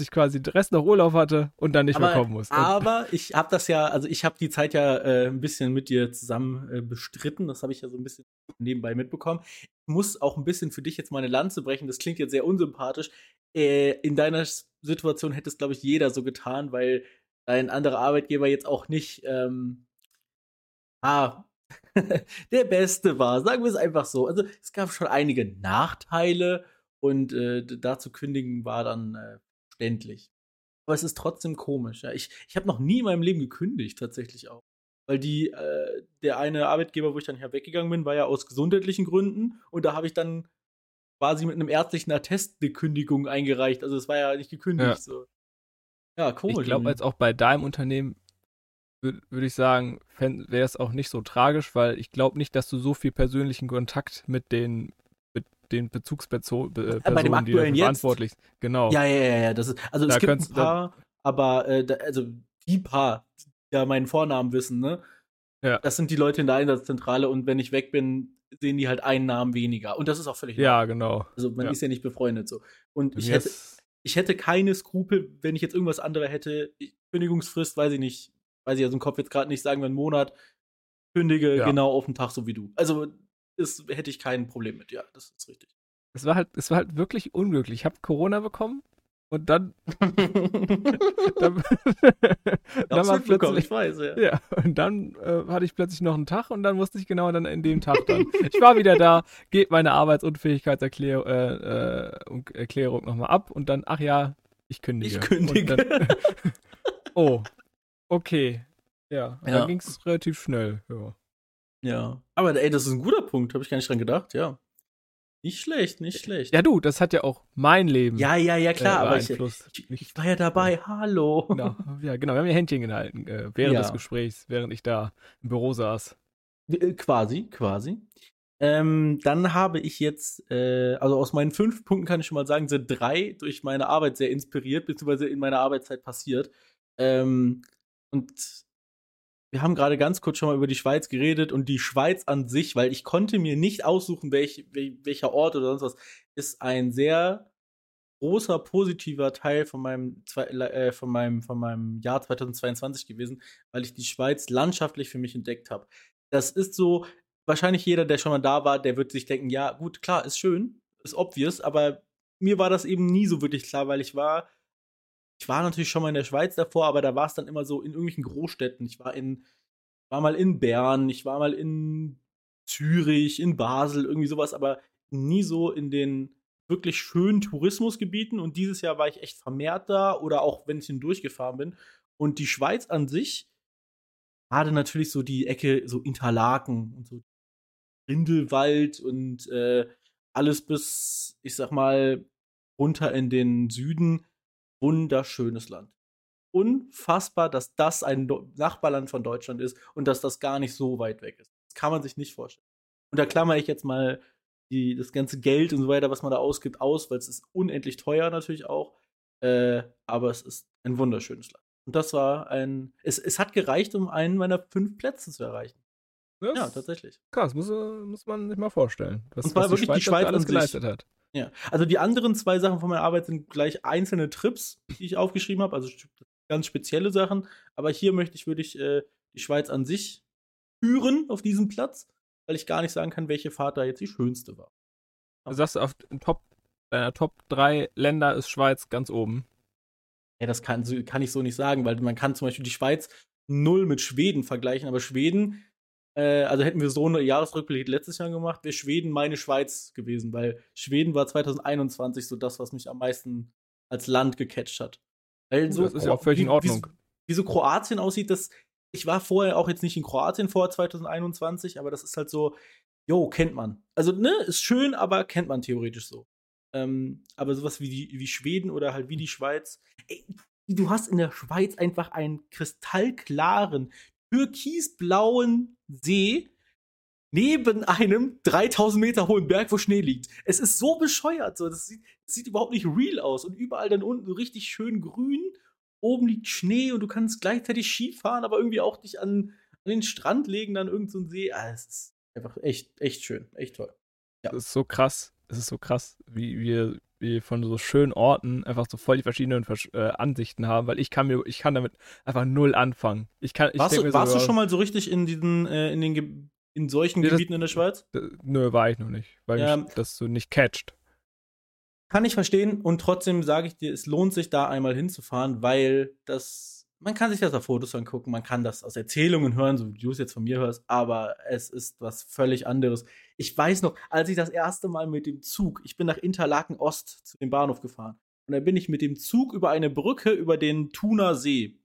ich quasi den Rest noch Urlaub hatte und dann nicht aber, mehr kommen musste. Aber ich habe das ja, also ich habe die Zeit ja äh, ein bisschen mit dir zusammen äh, bestritten. Das habe ich ja so ein bisschen nebenbei mitbekommen. Ich muss auch ein bisschen für dich jetzt meine Lanze brechen. Das klingt jetzt sehr unsympathisch. Äh, in deiner Situation hätte es, glaube ich, jeder so getan, weil dein anderer Arbeitgeber jetzt auch nicht ähm, ah, der Beste war. Sagen wir es einfach so. Also es gab schon einige Nachteile und äh, da zu kündigen war dann äh, verständlich. Aber es ist trotzdem komisch. Ja. Ich, ich habe noch nie in meinem Leben gekündigt, tatsächlich auch. Weil die, äh, der eine Arbeitgeber, wo ich dann hier weggegangen bin, war ja aus gesundheitlichen Gründen. Und da habe ich dann quasi mit einem ärztlichen Attest eine Kündigung eingereicht. Also es war ja nicht gekündigt. Ja. So. Ja, komisch. Ich glaube, als auch bei deinem Unternehmen würde würd ich sagen, wäre es auch nicht so tragisch, weil ich glaube nicht, dass du so viel persönlichen Kontakt mit den den Bezugspersonen, äh, bei dem die dafür verantwortlich sind. Genau. Ja, ja, ja, ja. Das ist, also da es gibt ein paar, aber äh, da, also die paar, die ja meinen Vornamen wissen, ne? Ja. Das sind die Leute in der Einsatzzentrale und wenn ich weg bin, sehen die halt einen Namen weniger. Und das ist auch völlig Ja, normal. genau. Also man ja. ist ja nicht befreundet so. Und ich hätte, ich hätte keine Skrupel, wenn ich jetzt irgendwas anderes hätte. Kündigungsfrist, weiß ich nicht, weiß ich aus dem Kopf jetzt gerade nicht, sagen wir einen Monat, kündige ja. genau auf den Tag, so wie du. Also das hätte ich kein Problem mit, ja, das ist richtig. Es war halt, es war halt wirklich unglücklich. Ich habe Corona bekommen und dann. dann, dann war plötzlich, ich weiß, ja. ja und dann äh, hatte ich plötzlich noch einen Tag und dann wusste ich genau dann in dem Tag dann. ich war wieder da, gebe meine Arbeitsunfähigkeitserklärung äh, äh, nochmal ab und dann, ach ja, ich kündige. Ich kündige. Dann, oh, okay. Ja, ja. dann ging es relativ schnell. Ja. Ja. Aber ey, das ist ein guter Punkt, habe ich gar nicht dran gedacht, ja. Nicht schlecht, nicht schlecht. Ja, du, das hat ja auch mein Leben. Ja, ja, ja, klar, äh, aber ich, ich, ich, war ja dabei. Hallo. Genau, ja, genau. Wir haben ja Händchen gehalten äh, während ja. des Gesprächs, während ich da im Büro saß. Äh, quasi, quasi. Ähm, dann habe ich jetzt, äh, also aus meinen fünf Punkten kann ich schon mal sagen, sind drei durch meine Arbeit sehr inspiriert, beziehungsweise in meiner Arbeitszeit passiert. Ähm, und wir haben gerade ganz kurz schon mal über die Schweiz geredet und die Schweiz an sich, weil ich konnte mir nicht aussuchen, welch, welcher Ort oder sonst was, ist ein sehr großer positiver Teil von meinem, äh, von meinem, von meinem Jahr 2022 gewesen, weil ich die Schweiz landschaftlich für mich entdeckt habe. Das ist so, wahrscheinlich jeder, der schon mal da war, der wird sich denken, ja, gut, klar, ist schön, ist obvious, aber mir war das eben nie so wirklich klar, weil ich war ich war natürlich schon mal in der Schweiz davor, aber da war es dann immer so in irgendwelchen Großstädten. Ich war in, war mal in Bern, ich war mal in Zürich, in Basel, irgendwie sowas, aber nie so in den wirklich schönen Tourismusgebieten. Und dieses Jahr war ich echt vermehrt da oder auch wenn ich hindurchgefahren bin. Und die Schweiz an sich, gerade natürlich so die Ecke, so Interlaken und so Rindelwald und äh, alles bis, ich sag mal, runter in den Süden wunderschönes Land. Unfassbar, dass das ein Nachbarland von Deutschland ist und dass das gar nicht so weit weg ist. Das kann man sich nicht vorstellen. Und da klammer ich jetzt mal die, das ganze Geld und so weiter, was man da ausgibt, aus, weil es ist unendlich teuer natürlich auch. Äh, aber es ist ein wunderschönes Land. Und das war ein. Es, es hat gereicht, um einen meiner fünf Plätze zu erreichen. Das ja, tatsächlich. Krass, muss, muss man sich mal vorstellen. Was, und zwar was wirklich die Schweiz, die Schweiz alles geleistet hat. Ja, also die anderen zwei Sachen von meiner Arbeit sind gleich einzelne Trips, die ich aufgeschrieben habe, also ganz spezielle Sachen. Aber hier möchte ich wirklich äh, die Schweiz an sich führen auf diesem Platz, weil ich gar nicht sagen kann, welche Fahrt da jetzt die schönste war. Du sagst, auf Top, deiner Top 3 Länder ist Schweiz ganz oben. Ja, das kann, kann ich so nicht sagen, weil man kann zum Beispiel die Schweiz null mit Schweden vergleichen, aber Schweden äh, also hätten wir so eine Jahresrückblick letztes Jahr gemacht, wäre Schweden meine Schweiz gewesen, weil Schweden war 2021 so das, was mich am meisten als Land gecatcht hat. Weil so, das ist ja auch völlig in Ordnung. Wie, wie so Kroatien aussieht, das, ich war vorher auch jetzt nicht in Kroatien vor 2021, aber das ist halt so, jo, kennt man. Also, ne, ist schön, aber kennt man theoretisch so. Ähm, aber sowas wie, die, wie Schweden oder halt wie die Schweiz. Ey, du hast in der Schweiz einfach einen kristallklaren, türkisblauen See neben einem 3000 Meter hohen Berg, wo Schnee liegt. Es ist so bescheuert. So. Das, sieht, das sieht überhaupt nicht real aus. Und überall dann unten richtig schön grün. Oben liegt Schnee und du kannst gleichzeitig Skifahren, aber irgendwie auch dich an, an den Strand legen, dann irgendein so See. Ah, es ist einfach echt, echt schön. Echt toll. Ja. Das ist so krass. Es ist so krass, wie wir wie von so schönen Orten einfach so voll die verschiedenen äh, Ansichten haben, weil ich kann mir, ich kann damit einfach null anfangen. Ich kann, ich warst du, warst so, du schon mal so richtig in diesen, äh, in den in solchen nee, Gebieten das, in der Schweiz? Nö, war ich noch nicht, weil ja, mich das so nicht catcht. Kann ich verstehen und trotzdem sage ich dir, es lohnt sich da einmal hinzufahren, weil das man kann sich das auf Fotos angucken, man kann das aus Erzählungen hören, so wie du es jetzt von mir hörst, aber es ist was völlig anderes. Ich weiß noch, als ich das erste Mal mit dem Zug, ich bin nach Interlaken Ost zu dem Bahnhof gefahren und dann bin ich mit dem Zug über eine Brücke über den Thuner See,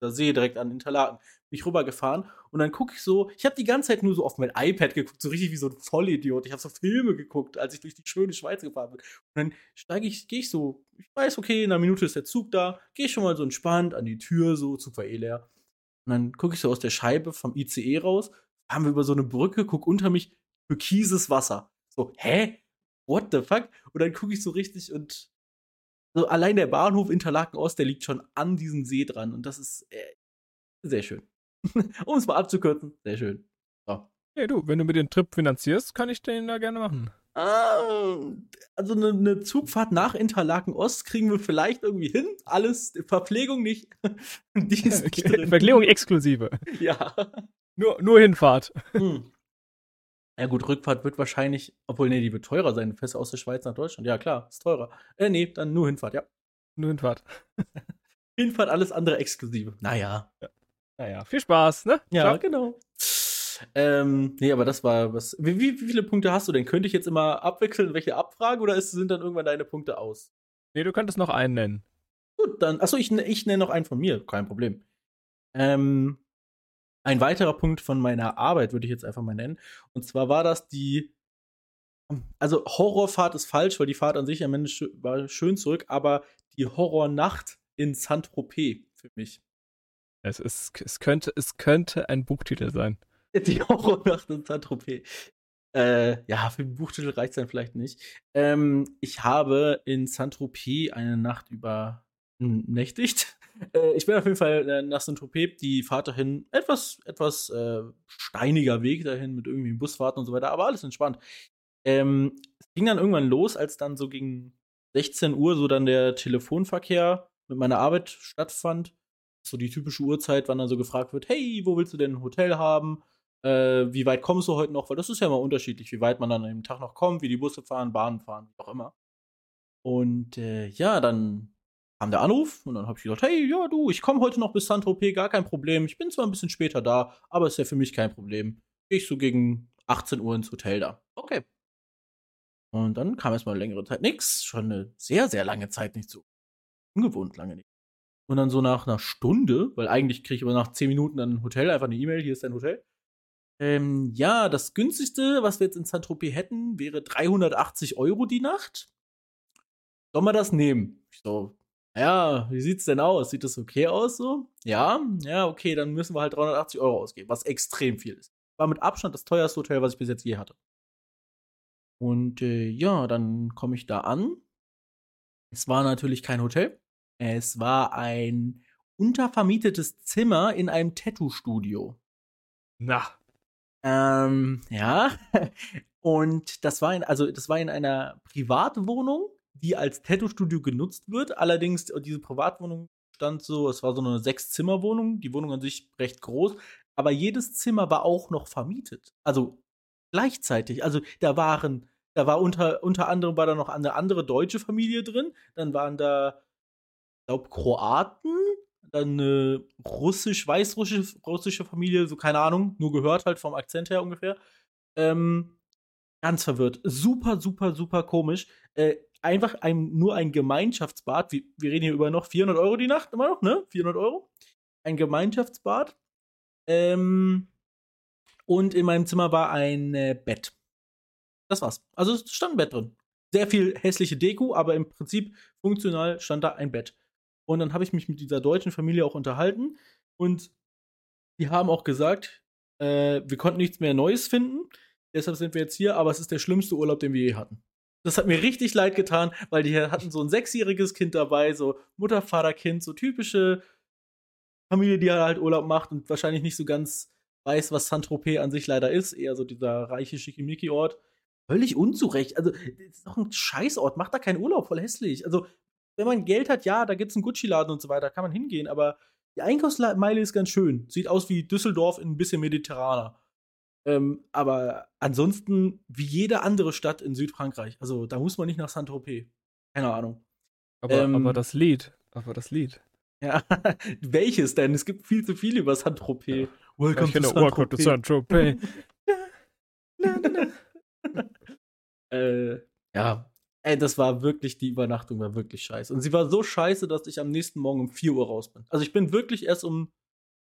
der See direkt an Interlaken, mich rübergefahren und dann gucke ich so, ich habe die ganze Zeit nur so auf mein iPad geguckt, so richtig wie so ein Vollidiot. Ich habe so Filme geguckt, als ich durch die schöne Schweiz gefahren bin. Und dann steige ich, gehe ich so, ich weiß, okay, in einer Minute ist der Zug da, gehe ich schon mal so entspannt an die Tür, so war eh leer. Und dann gucke ich so aus der Scheibe vom ICE raus, haben wir über so eine Brücke, guck unter mich, türkises Wasser. So, hä? What the fuck? Und dann gucke ich so richtig und so allein der Bahnhof Interlaken Ost, der liegt schon an diesem See dran und das ist äh, sehr schön. um es mal abzukürzen, sehr schön. So. Hey du, wenn du mir den Trip finanzierst, kann ich den da gerne machen. Ah, also eine, eine, Zugfahrt nach Interlaken Ost kriegen wir vielleicht irgendwie hin. Alles, Verpflegung nicht. Die ist nicht drin. Verpflegung exklusive. Ja. Nur, nur Hinfahrt. Hm. Ja gut, Rückfahrt wird wahrscheinlich, obwohl, nee, die wird teurer sein. Du fährst aus der Schweiz nach Deutschland. Ja, klar, ist teurer. Äh, nee, dann nur Hinfahrt, ja. Nur Hinfahrt. Hinfahrt, alles andere exklusive. Naja. Ja. Naja, viel Spaß, ne? Ja, Ciao. genau. Ähm, nee, aber das war was. Wie, wie, viele Punkte hast du denn? Könnte ich jetzt immer abwechseln, welche abfragen oder ist, sind dann irgendwann deine Punkte aus? Nee, du könntest noch einen nennen. Gut, dann. Achso, ich, ich nenne noch einen von mir, kein Problem. Ähm, ein weiterer Punkt von meiner Arbeit würde ich jetzt einfach mal nennen. Und zwar war das die. Also, Horrorfahrt ist falsch, weil die Fahrt an sich am Ende war schön zurück, aber die Horrornacht in Saint-Tropez für mich. Es, ist, es, könnte, es könnte ein Buchtitel sein. Die Horrornacht in Saint-Tropez. Äh, ja, für den Buchtitel reicht es dann vielleicht nicht. Ähm, ich habe in Saint-Tropez eine Nacht übernächtigt. Äh, ich bin auf jeden Fall äh, nach Saint-Tropez, die Fahrt dahin, etwas, etwas äh, steiniger Weg dahin mit irgendwie Busfahrten und so weiter, aber alles entspannt. Ähm, es ging dann irgendwann los, als dann so gegen 16 Uhr so dann der Telefonverkehr mit meiner Arbeit stattfand. So die typische Uhrzeit, wann dann so gefragt wird, hey, wo willst du denn ein Hotel haben? Äh, wie weit kommst du heute noch? Weil das ist ja immer unterschiedlich, wie weit man dann an dem Tag noch kommt, wie die Busse fahren, Bahnen fahren, wie auch immer. Und äh, ja, dann kam der Anruf und dann habe ich gesagt, hey, ja, du, ich komme heute noch bis Saint-Tropez, gar kein Problem. Ich bin zwar ein bisschen später da, aber ist ja für mich kein Problem. Gehe ich so gegen 18 Uhr ins Hotel da. Okay. Und dann kam erstmal längere Zeit nichts. Schon eine sehr, sehr lange Zeit nicht so. Ungewohnt lange nicht. Und dann so nach einer Stunde, weil eigentlich kriege ich aber nach 10 Minuten ein Hotel, einfach eine E-Mail, hier ist dein Hotel. Ähm, ja, das günstigste, was wir jetzt in Saint-Tropez hätten, wäre 380 Euro die Nacht. Soll man das nehmen? Ich so, ja, wie sieht's denn aus? Sieht das okay aus so? Ja, ja, okay, dann müssen wir halt 380 Euro ausgeben, was extrem viel ist. War mit Abstand das teuerste Hotel, was ich bis jetzt je hatte. Und äh, ja, dann komme ich da an. Es war natürlich kein Hotel. Es war ein untervermietetes Zimmer in einem Tattoo-Studio. Na. Ähm, ja. Und das war in, also das war in einer Privatwohnung die als Tattoo-Studio genutzt wird. Allerdings, äh, diese Privatwohnung stand so, es war so eine Sechs-Zimmer-Wohnung, die Wohnung an sich recht groß, aber jedes Zimmer war auch noch vermietet. Also gleichzeitig. Also da waren, da war unter, unter anderem war da noch eine andere deutsche Familie drin, dann waren da, glaube, Kroaten, dann eine russisch, weißrussische russische Familie, so keine Ahnung, nur gehört halt vom Akzent her ungefähr. Ähm, ganz verwirrt. Super, super, super komisch. Äh, einfach ein, nur ein Gemeinschaftsbad. Wir, wir reden hier über noch 400 Euro die Nacht, immer noch, ne? 400 Euro. Ein Gemeinschaftsbad. Ähm, und in meinem Zimmer war ein äh, Bett. Das war's. Also es stand ein Bett drin. Sehr viel hässliche Deko, aber im Prinzip funktional stand da ein Bett. Und dann habe ich mich mit dieser deutschen Familie auch unterhalten und die haben auch gesagt, äh, wir konnten nichts mehr Neues finden, deshalb sind wir jetzt hier, aber es ist der schlimmste Urlaub, den wir je hatten. Das hat mir richtig leid getan, weil die hatten so ein sechsjähriges Kind dabei, so Mutter, Vater, Kind, so typische Familie, die halt Urlaub macht und wahrscheinlich nicht so ganz weiß, was Saint-Tropez an sich leider ist. Eher so dieser reiche Schickimicki-Ort. Völlig unzurecht. Also, das ist doch ein Scheißort. Macht da keinen Urlaub, voll hässlich. Also, wenn man Geld hat, ja, da gibt's einen Gucci-Laden und so weiter, kann man hingehen, aber die Einkaufsmeile ist ganz schön. Sieht aus wie Düsseldorf in ein bisschen mediterraner. Ähm, aber ansonsten wie jede andere Stadt in Südfrankreich. Also da muss man nicht nach Saint-Tropez. Keine Ahnung. Aber, ähm, aber das Lied. Aber das Lied. Ja, welches denn? Es gibt viel zu viel über Saint-Tropez. Ja. Welcome, to Saint-Tropez. Saint-Tropez. äh, ja. Ey, das war wirklich, die Übernachtung war wirklich scheiße. Und sie war so scheiße, dass ich am nächsten Morgen um 4 Uhr raus bin. Also ich bin wirklich erst um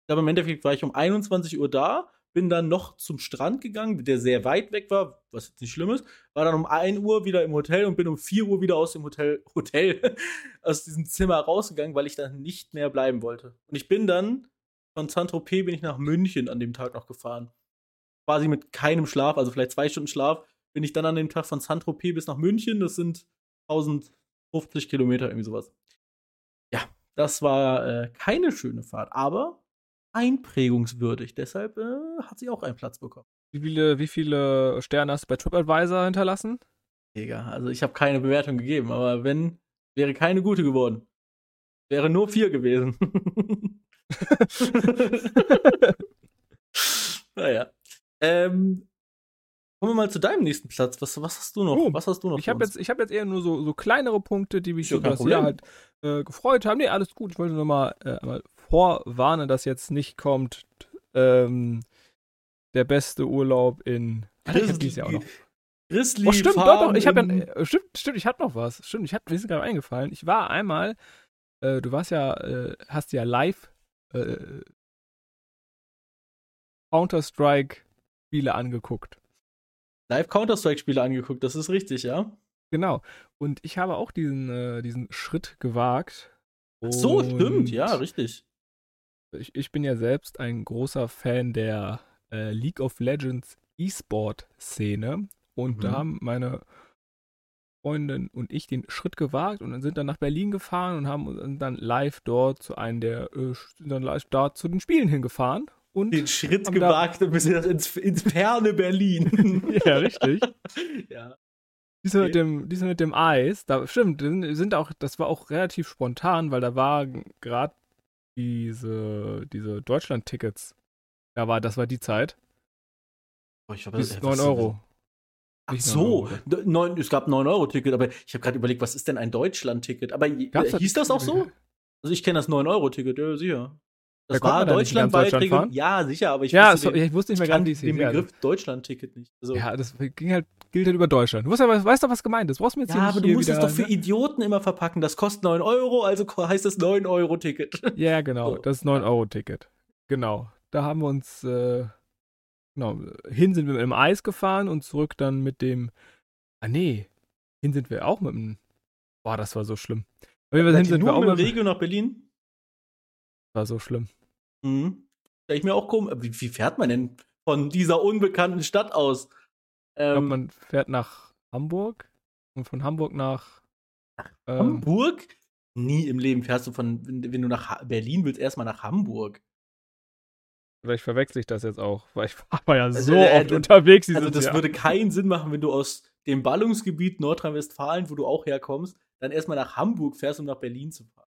Aber im Endeffekt war ich um 21 Uhr da, bin dann noch zum Strand gegangen, der sehr weit weg war, was jetzt nicht schlimm ist, war dann um 1 Uhr wieder im Hotel und bin um 4 Uhr wieder aus dem Hotel, Hotel, aus diesem Zimmer rausgegangen, weil ich dann nicht mehr bleiben wollte. Und ich bin dann von Saint-Tropez bin ich nach München an dem Tag noch gefahren. Quasi mit keinem Schlaf, also vielleicht zwei Stunden Schlaf, bin ich dann an dem Tag von Saint-Tropez bis nach München. Das sind 1050 Kilometer, irgendwie sowas. Ja, das war äh, keine schöne Fahrt, aber einprägungswürdig. Deshalb äh, hat sie auch einen Platz bekommen. Wie viele, wie viele Sterne hast du bei TripAdvisor hinterlassen? Digga, also ich habe keine Bewertung gegeben, aber wenn, wäre keine gute geworden. Wäre nur vier gewesen. naja. Ähm, kommen wir mal zu deinem nächsten Platz. Was, was hast du noch? Oh, was hast du noch? Ich habe jetzt, hab jetzt eher nur so, so kleinere Punkte, die mich über das Jahr halt äh, gefreut haben. Nee, alles gut. Ich wollte nur mal, äh, mal vorwarnen, dass jetzt nicht kommt ähm, der beste Urlaub in. Ach, ich dieses Jahr auch noch. Grizzly oh, stimmt, doch, doch. Ich habe ja, äh, stimmt, stimmt, ich hatte noch was. Stimmt, ich hab, mir ist gerade eingefallen. Ich war einmal, äh, du warst ja, äh, hast ja live äh, Counter-Strike-Spiele angeguckt. Live Counter-Strike-Spiele angeguckt, das ist richtig, ja? Genau. Und ich habe auch diesen, äh, diesen Schritt gewagt. Ach so, stimmt, ja, richtig. Ich, ich bin ja selbst ein großer Fan der äh, League of Legends E-Sport-Szene. Und mhm. da haben meine Freundin und ich den Schritt gewagt und sind dann nach Berlin gefahren und haben dann live dort zu einem der, äh, dann live da zu den Spielen hingefahren. Und den Schritt gewagt und bis ins, ins ferne Berlin. ja, richtig. ja. Diese mit dem, diese mit dem Eis, da stimmt, sind auch, das war auch relativ spontan, weil da war gerade diese, diese Deutschland-Tickets. Da war, das war die Zeit. Oh, ich glaube, das ist 9 Euro. Ach so, neun, es gab ein 9-Euro-Ticket, aber ich habe gerade überlegt, was ist denn ein Deutschland-Ticket? Aber Gab's hieß das auch so? Also ich kenne das 9-Euro-Ticket, ja, sicher. Das war deutschlandweit Deutschland Ja, sicher, aber ich, ja, wusste, so, den, ich wusste nicht mehr es Den Begriff Deutschland-Ticket nicht. Also, ja, das ging halt, gilt halt über Deutschland. Du weißt, ja, weißt doch, was gemeint ist. Du brauchst mir jetzt ja, aber du musst es doch für ne? Idioten immer verpacken. Das kostet 9 Euro, also heißt es 9-Euro-Ticket. Ja, genau, so. das ist 9-Euro-Ticket. Genau. Da haben wir uns, äh, genau, hin sind wir mit dem Eis gefahren und zurück dann mit dem, ah nee, hin sind wir auch mit dem, boah, das war so schlimm. Aber hin sind wir auch mit dem Regio nach Berlin? War so schlimm. Mhm. Stell ich mir auch komisch. Wie, wie, fährt man denn von dieser unbekannten Stadt aus? Ähm, ich glaube, man fährt nach Hamburg und von Hamburg nach ähm, Hamburg? Nie im Leben fährst du von, wenn, wenn du nach Berlin willst, erstmal nach Hamburg. Vielleicht verwechsel ich das jetzt auch, weil ich war ja also, so äh, oft unterwegs. Also das Jahr. würde keinen Sinn machen, wenn du aus dem Ballungsgebiet Nordrhein-Westfalen, wo du auch herkommst, dann erstmal nach Hamburg fährst, um nach Berlin zu fahren.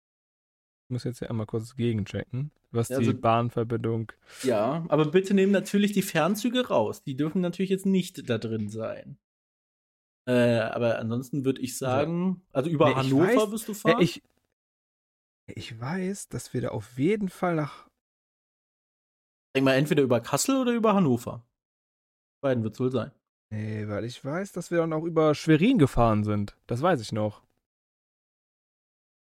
Ich muss jetzt ja einmal kurz gegenchecken, was also, die Bahnverbindung. Ja, aber bitte nehmen natürlich die Fernzüge raus. Die dürfen natürlich jetzt nicht da drin sein. Äh, aber ansonsten würde ich sagen, also über nee, Hannover weiß, wirst du fahren. ich, ich weiß, dass wir da auf jeden Fall nach. Denk mal, entweder über Kassel oder über Hannover. Beiden wird es wohl sein. Nee, weil ich weiß, dass wir dann auch über Schwerin gefahren sind. Das weiß ich noch.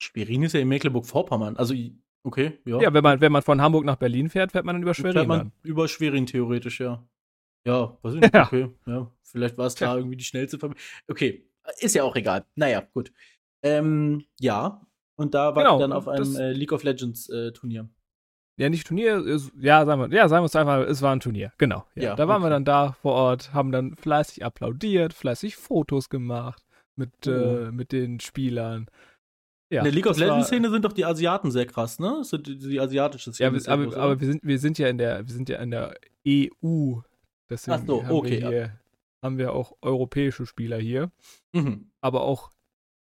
Schwerin ist ja in Mecklenburg-Vorpommern. Also, okay, ja. Ja, wenn man, wenn man von Hamburg nach Berlin fährt, fährt man dann über Schwerin. Fährt man über Schwerin theoretisch, ja. Ja, weiß ich nicht. Ja. Okay, ja. Vielleicht war es da irgendwie die schnellste Verbindung. Okay, ist ja auch egal. Naja, gut. Ähm, ja, und da war genau, ich dann auf einem äh, League of Legends äh, Turnier. Ja, nicht Turnier, ist, ja, sagen wir, ja, sagen wir es einfach, es war ein Turnier, genau. Ja, ja da waren okay. wir dann da vor Ort, haben dann fleißig applaudiert, fleißig Fotos gemacht mit, oh. äh, mit den Spielern. Ja, in der League of Legends Szene sind doch die Asiaten sehr krass, ne? Das sind die, die asiatische Szene. Ja, aber, aber wir, sind, wir sind ja in der, wir sind ja in der EU. Deswegen Ach so, haben okay. Wir hier, ja. haben wir auch europäische Spieler hier. Mhm. Aber auch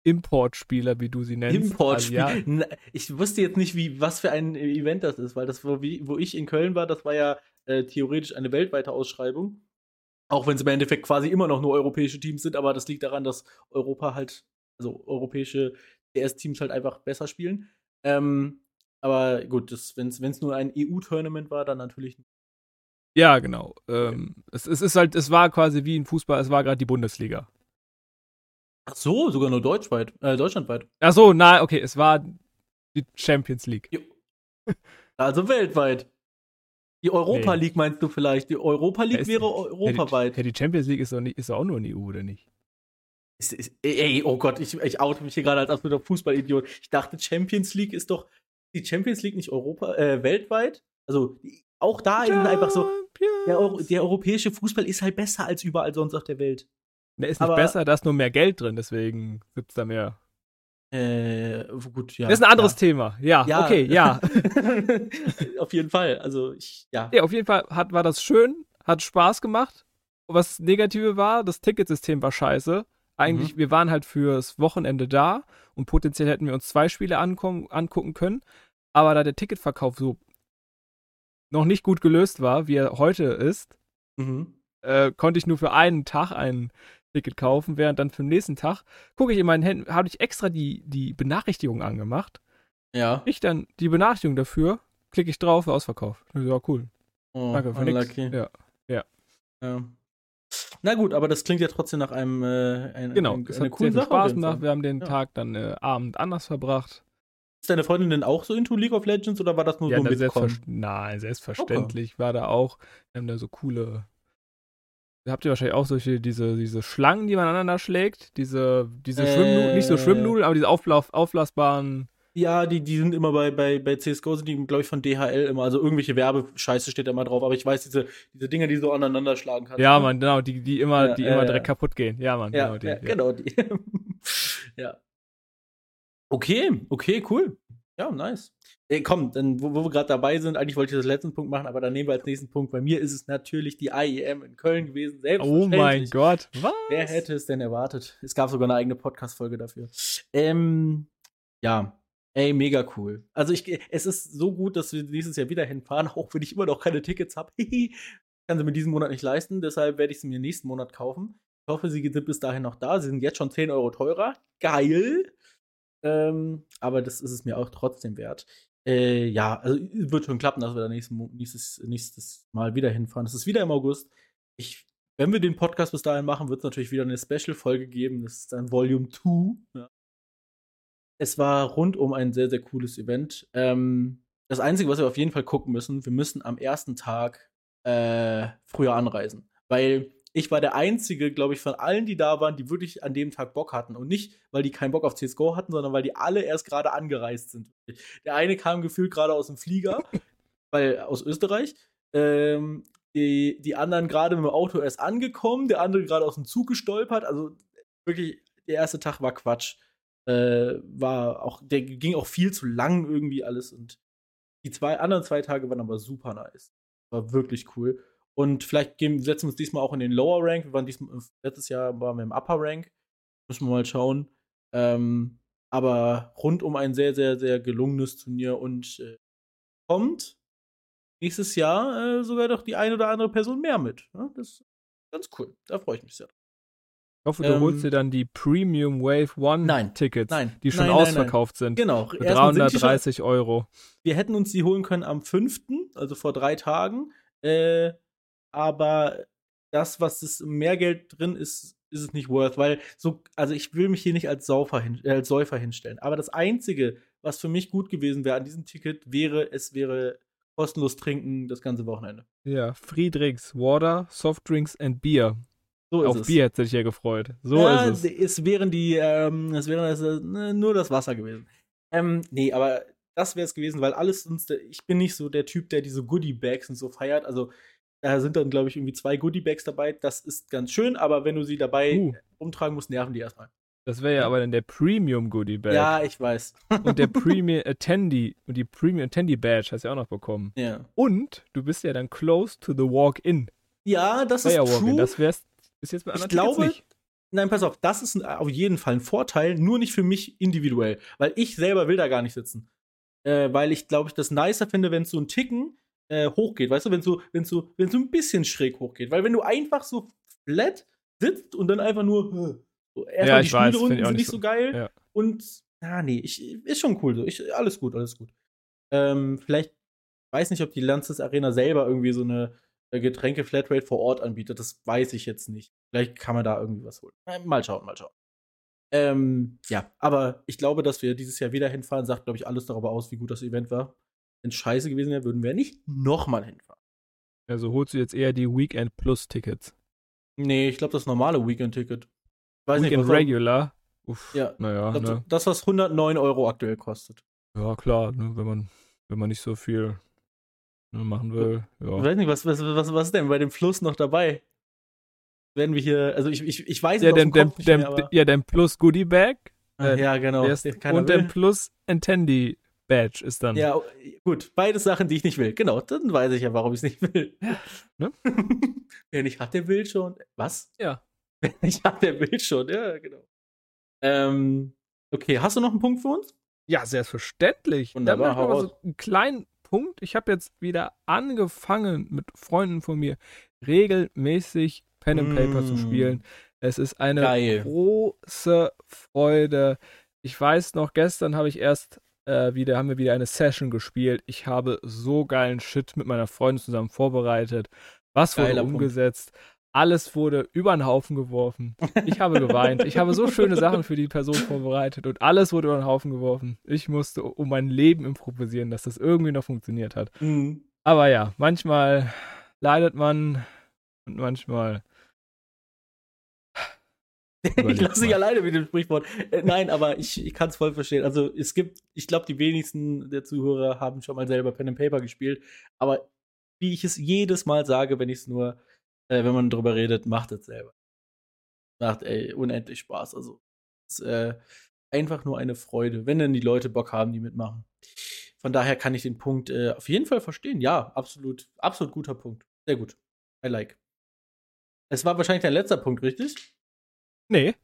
Importspieler, wie du sie nennst. Importspieler. Ich wusste jetzt nicht, wie, was für ein Event das ist, weil das, wo, wo ich in Köln war, das war ja äh, theoretisch eine weltweite Ausschreibung. Auch wenn es im Endeffekt quasi immer noch nur europäische Teams sind, aber das liegt daran, dass Europa halt, also europäische CS-Teams halt einfach besser spielen. Ähm, aber gut, wenn es nur ein EU-Tournament war, dann natürlich. Ja, genau. Ähm, es, es ist halt, es war quasi wie in Fußball, es war gerade die Bundesliga. Ach so, sogar nur deutschweit, äh, deutschlandweit. Ach so, na, okay, es war die Champions League. Jo. Also weltweit. Die Europa nee. League meinst du vielleicht? Die Europa League wäre europaweit. Ja, die, Champions League ist doch, nicht, ist doch auch nur in der EU, oder nicht? Ist, ist, ey, oh Gott, ich, ich oute mich hier gerade als absoluter Fußballidiot. Ich dachte, Champions League ist doch die Champions League nicht Europa, äh, weltweit? Also auch da ist es einfach so, der, Euro, der, europäische Fußball ist halt besser als überall sonst auf der Welt. Der ist nicht Aber, besser, da ist nur mehr Geld drin, deswegen gibt es da mehr. Äh, gut, ja. Das ist ein anderes ja. Thema. Ja, ja, okay, ja. auf jeden Fall. Also, ich, ja. Ja, auf jeden Fall hat, war das schön, hat Spaß gemacht. Was Negative war, das Ticketsystem war scheiße. Eigentlich, mhm. wir waren halt fürs Wochenende da und potenziell hätten wir uns zwei Spiele ankommen, angucken können. Aber da der Ticketverkauf so noch nicht gut gelöst war, wie er heute ist, mhm. äh, konnte ich nur für einen Tag ein Ticket kaufen, während dann für den nächsten Tag gucke ich in meinen Händen, habe ich extra die, die Benachrichtigung angemacht. Ja. Ich dann die Benachrichtigung dafür, klicke ich drauf, Ausverkauf. Ja, cool. Oh, Danke für nichts. Ja. ja. Ja. Na gut, aber das klingt ja trotzdem nach einem äh, ein, genau, ein, es eine hat coole sehr viel Spaß gemacht. Wir haben den ja. Tag dann äh, Abend anders verbracht. Ist deine Freundin denn auch so into League of Legends oder war das nur ja, so ein Selbstver Nein, selbstverständlich okay. war da auch. Wir haben da so coole. Habt ihr wahrscheinlich auch solche, diese, diese Schlangen, die man aneinander schlägt? Diese, diese äh, Schwimmnudeln, nicht so Schwimmnudeln, aber diese aufblas aufblasbaren. Ja, die, die sind immer bei, bei, bei CSGO, sind die, glaube ich, von DHL immer. Also irgendwelche Werbescheiße steht da immer drauf. Aber ich weiß, diese, diese Dinger, die so aneinander schlagen kannst. Ja, ne? man, genau, die, die immer, ja, die äh, immer direkt kaputt gehen. Ja, man, ja, genau die. Ja, ja. genau die. ja. Okay, okay, cool. Ja, nice. Ey, komm, dann, wo, wo wir gerade dabei sind, eigentlich wollte ich das letzten Punkt machen, aber dann nehmen wir als nächsten Punkt. Bei mir ist es natürlich die IEM in Köln gewesen. Oh mein Gott, was? Wer hätte es denn erwartet? Es gab sogar eine eigene Podcast-Folge dafür. Ähm, ja, Ey, mega cool. Also ich, es ist so gut, dass wir nächstes Jahr wieder hinfahren, auch wenn ich immer noch keine Tickets habe. kann sie mir diesen Monat nicht leisten, deshalb werde ich sie mir nächsten Monat kaufen. Ich hoffe, sie sind bis dahin noch da. Sie sind jetzt schon 10 Euro teurer. Geil. Ähm, aber das ist es mir auch trotzdem wert. Äh, ja, also wird schon klappen, dass wir da nächstes, nächstes, nächstes Mal wieder hinfahren. Es ist wieder im August. Ich, wenn wir den Podcast bis dahin machen, wird es natürlich wieder eine Special-Folge geben. Das ist dann Volume 2. Ja es war rundum ein sehr, sehr cooles Event. Ähm, das Einzige, was wir auf jeden Fall gucken müssen, wir müssen am ersten Tag äh, früher anreisen. Weil ich war der Einzige, glaube ich, von allen, die da waren, die wirklich an dem Tag Bock hatten. Und nicht, weil die keinen Bock auf CSGO hatten, sondern weil die alle erst gerade angereist sind. Der eine kam gefühlt gerade aus dem Flieger, weil aus Österreich. Ähm, die, die anderen gerade mit dem Auto erst angekommen, der andere gerade aus dem Zug gestolpert. Also wirklich, der erste Tag war Quatsch äh, war auch, der ging auch viel zu lang irgendwie alles und die zwei anderen zwei Tage waren aber super nice. War wirklich cool. Und vielleicht gehen, setzen wir uns diesmal auch in den Lower Rank. Wir waren diesmal, letztes Jahr waren wir im Upper Rank. Müssen wir mal schauen. Ähm, aber rundum ein sehr, sehr, sehr gelungenes Turnier und äh, kommt nächstes Jahr äh, sogar doch die eine oder andere Person mehr mit. Ja, das ist ganz cool. Da freue ich mich sehr. Ich hoffe, du ähm, holst dir dann die Premium Wave One nein, Tickets, nein, die schon nein, ausverkauft sind. Genau. Für 330 schon, Euro. Wir hätten uns die holen können am 5., also vor drei Tagen. Äh, aber das, was das Mehrgeld drin ist, ist es nicht worth, weil so, also ich will mich hier nicht als, Saufer hin, äh, als Säufer hinstellen. Aber das Einzige, was für mich gut gewesen wäre an diesem Ticket, wäre, es wäre kostenlos trinken das ganze Wochenende. Ja, Free Drinks, Water, Soft Drinks and Beer. So Auf Bier hätte sich ja gefreut. So ja, ist es. Es wären die, ähm, es wäre äh, nur das Wasser gewesen. Ähm, nee, aber das wäre es gewesen, weil alles sonst, ich bin nicht so der Typ, der diese Goodie-Bags und so feiert. Also da sind dann, glaube ich, irgendwie zwei Goodie-Bags dabei. Das ist ganz schön, aber wenn du sie dabei uh. umtragen musst, nerven die erstmal. Das wäre ja, ja, aber dann der Premium Goodie Bag. Ja, ich weiß. und der Premium Attendee und die Premium Attendee Badge hast du ja auch noch bekommen. Ja. Und du bist ja dann close to the Walk-In. Ja, das ist true. Das wär's ist jetzt bei anderen ich glaube, nicht. Nein, pass auf, das ist auf jeden Fall ein Vorteil, nur nicht für mich individuell, weil ich selber will da gar nicht sitzen. Äh, weil ich, glaube ich, das nicer finde, wenn es so ein Ticken äh, hochgeht, weißt du, wenn so, wenn so, wenn so ein bisschen schräg hochgeht. Weil wenn du einfach so flat sitzt und dann einfach nur so, erstmal ja, die Stühle weiß, unten sind nicht so, so geil ja. und ah nee, ich, ist schon cool so. Ich, alles gut, alles gut. Ähm, vielleicht weiß nicht, ob die Lances Arena selber irgendwie so eine äh, Getränke Flatrate vor Ort anbietet. Das weiß ich jetzt nicht. Vielleicht kann man da irgendwie was holen. Äh, mal schauen, mal schauen. Ähm, ja, aber ich glaube, dass wir dieses Jahr wieder hinfahren, sagt, glaube ich, alles darüber aus, wie gut das Event war. Wenn es scheiße gewesen wäre, würden wir nicht nochmal hinfahren. Also holst du jetzt eher die Weekend Plus Tickets? Nee, ich glaube das normale Weekend-Ticket. Weekend nicht, Regular? Uff, ja. Naja, das, ne? das, was 109 Euro aktuell kostet. Ja, klar, ne, wenn man, wenn man nicht so viel machen will. Ja. Ich weiß nicht, was, was, was, was ist denn bei dem Fluss noch dabei? Werden wir hier, also ich, ich, ich weiß ja, dem, dem, dem, mehr, Ja, dein Plus Goodie Bag. Äh, ja, genau. Ist, und dein Plus Entendi Badge ist dann. Ja, gut. Beides Sachen, die ich nicht will. Genau, dann weiß ich ja, warum ich es nicht will. Ja, ne? Wer nicht hat, der will schon. Was? Ja. Wer nicht hat, der will schon. Ja, genau. Ähm, okay, hast du noch einen Punkt für uns? Ja, selbstverständlich. Wunderbar. Dann mal so einen kleinen Punkt. Ich habe jetzt wieder angefangen, mit Freunden von mir regelmäßig Pen and Paper mm. zu spielen. Es ist eine Geil. große Freude. Ich weiß noch, gestern habe ich erst äh, wieder, haben wir wieder eine Session gespielt. Ich habe so geilen Shit mit meiner Freundin zusammen vorbereitet. Was wurde Geiler umgesetzt? Punkt. Alles wurde über den Haufen geworfen. Ich habe geweint. Ich habe so schöne Sachen für die Person vorbereitet und alles wurde über den Haufen geworfen. Ich musste um mein Leben improvisieren, dass das irgendwie noch funktioniert hat. Mhm. Aber ja, manchmal leidet man und manchmal. ich lasse dich alleine mit dem Sprichwort. Äh, nein, aber ich, ich kann es voll verstehen. Also es gibt, ich glaube, die wenigsten der Zuhörer haben schon mal selber Pen and Paper gespielt. Aber wie ich es jedes Mal sage, wenn ich es nur äh, wenn man drüber redet, macht es selber. Macht ey, unendlich Spaß. Also ist äh, einfach nur eine Freude, wenn dann die Leute Bock haben, die mitmachen. Von daher kann ich den Punkt äh, auf jeden Fall verstehen. Ja, absolut, absolut guter Punkt. Sehr gut. I like. Es war wahrscheinlich dein letzter Punkt, richtig? Nee.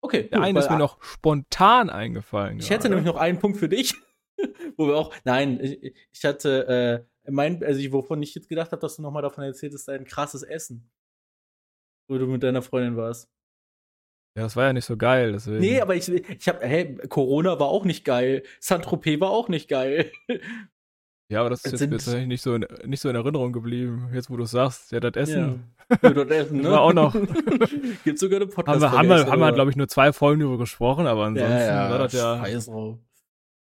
Okay. Der gut, eine ist mir noch spontan eingefallen. Ich gerade. hätte nämlich noch einen Punkt für dich, wo wir auch. Nein, ich, ich hatte äh, mein, also wovon ich jetzt gedacht habe, dass du nochmal davon erzählt hast, dein krasses Essen. Wo du mit deiner Freundin warst. Ja, das war ja nicht so geil, deswegen. Nee, aber ich, ich hab, hey, Corona war auch nicht geil. Saint-Tropez war auch nicht geil. Ja, aber das ist jetzt tatsächlich nicht so, in, nicht so in Erinnerung geblieben, jetzt wo du sagst. Ja, das Essen. Ja, das Essen, ne? war auch noch. Gibt sogar eine podcast Haben wir, haben wir, haben wir glaube ich, nur zwei Folgen darüber gesprochen, aber ansonsten ja, ja, war das ja. Scheiß drauf.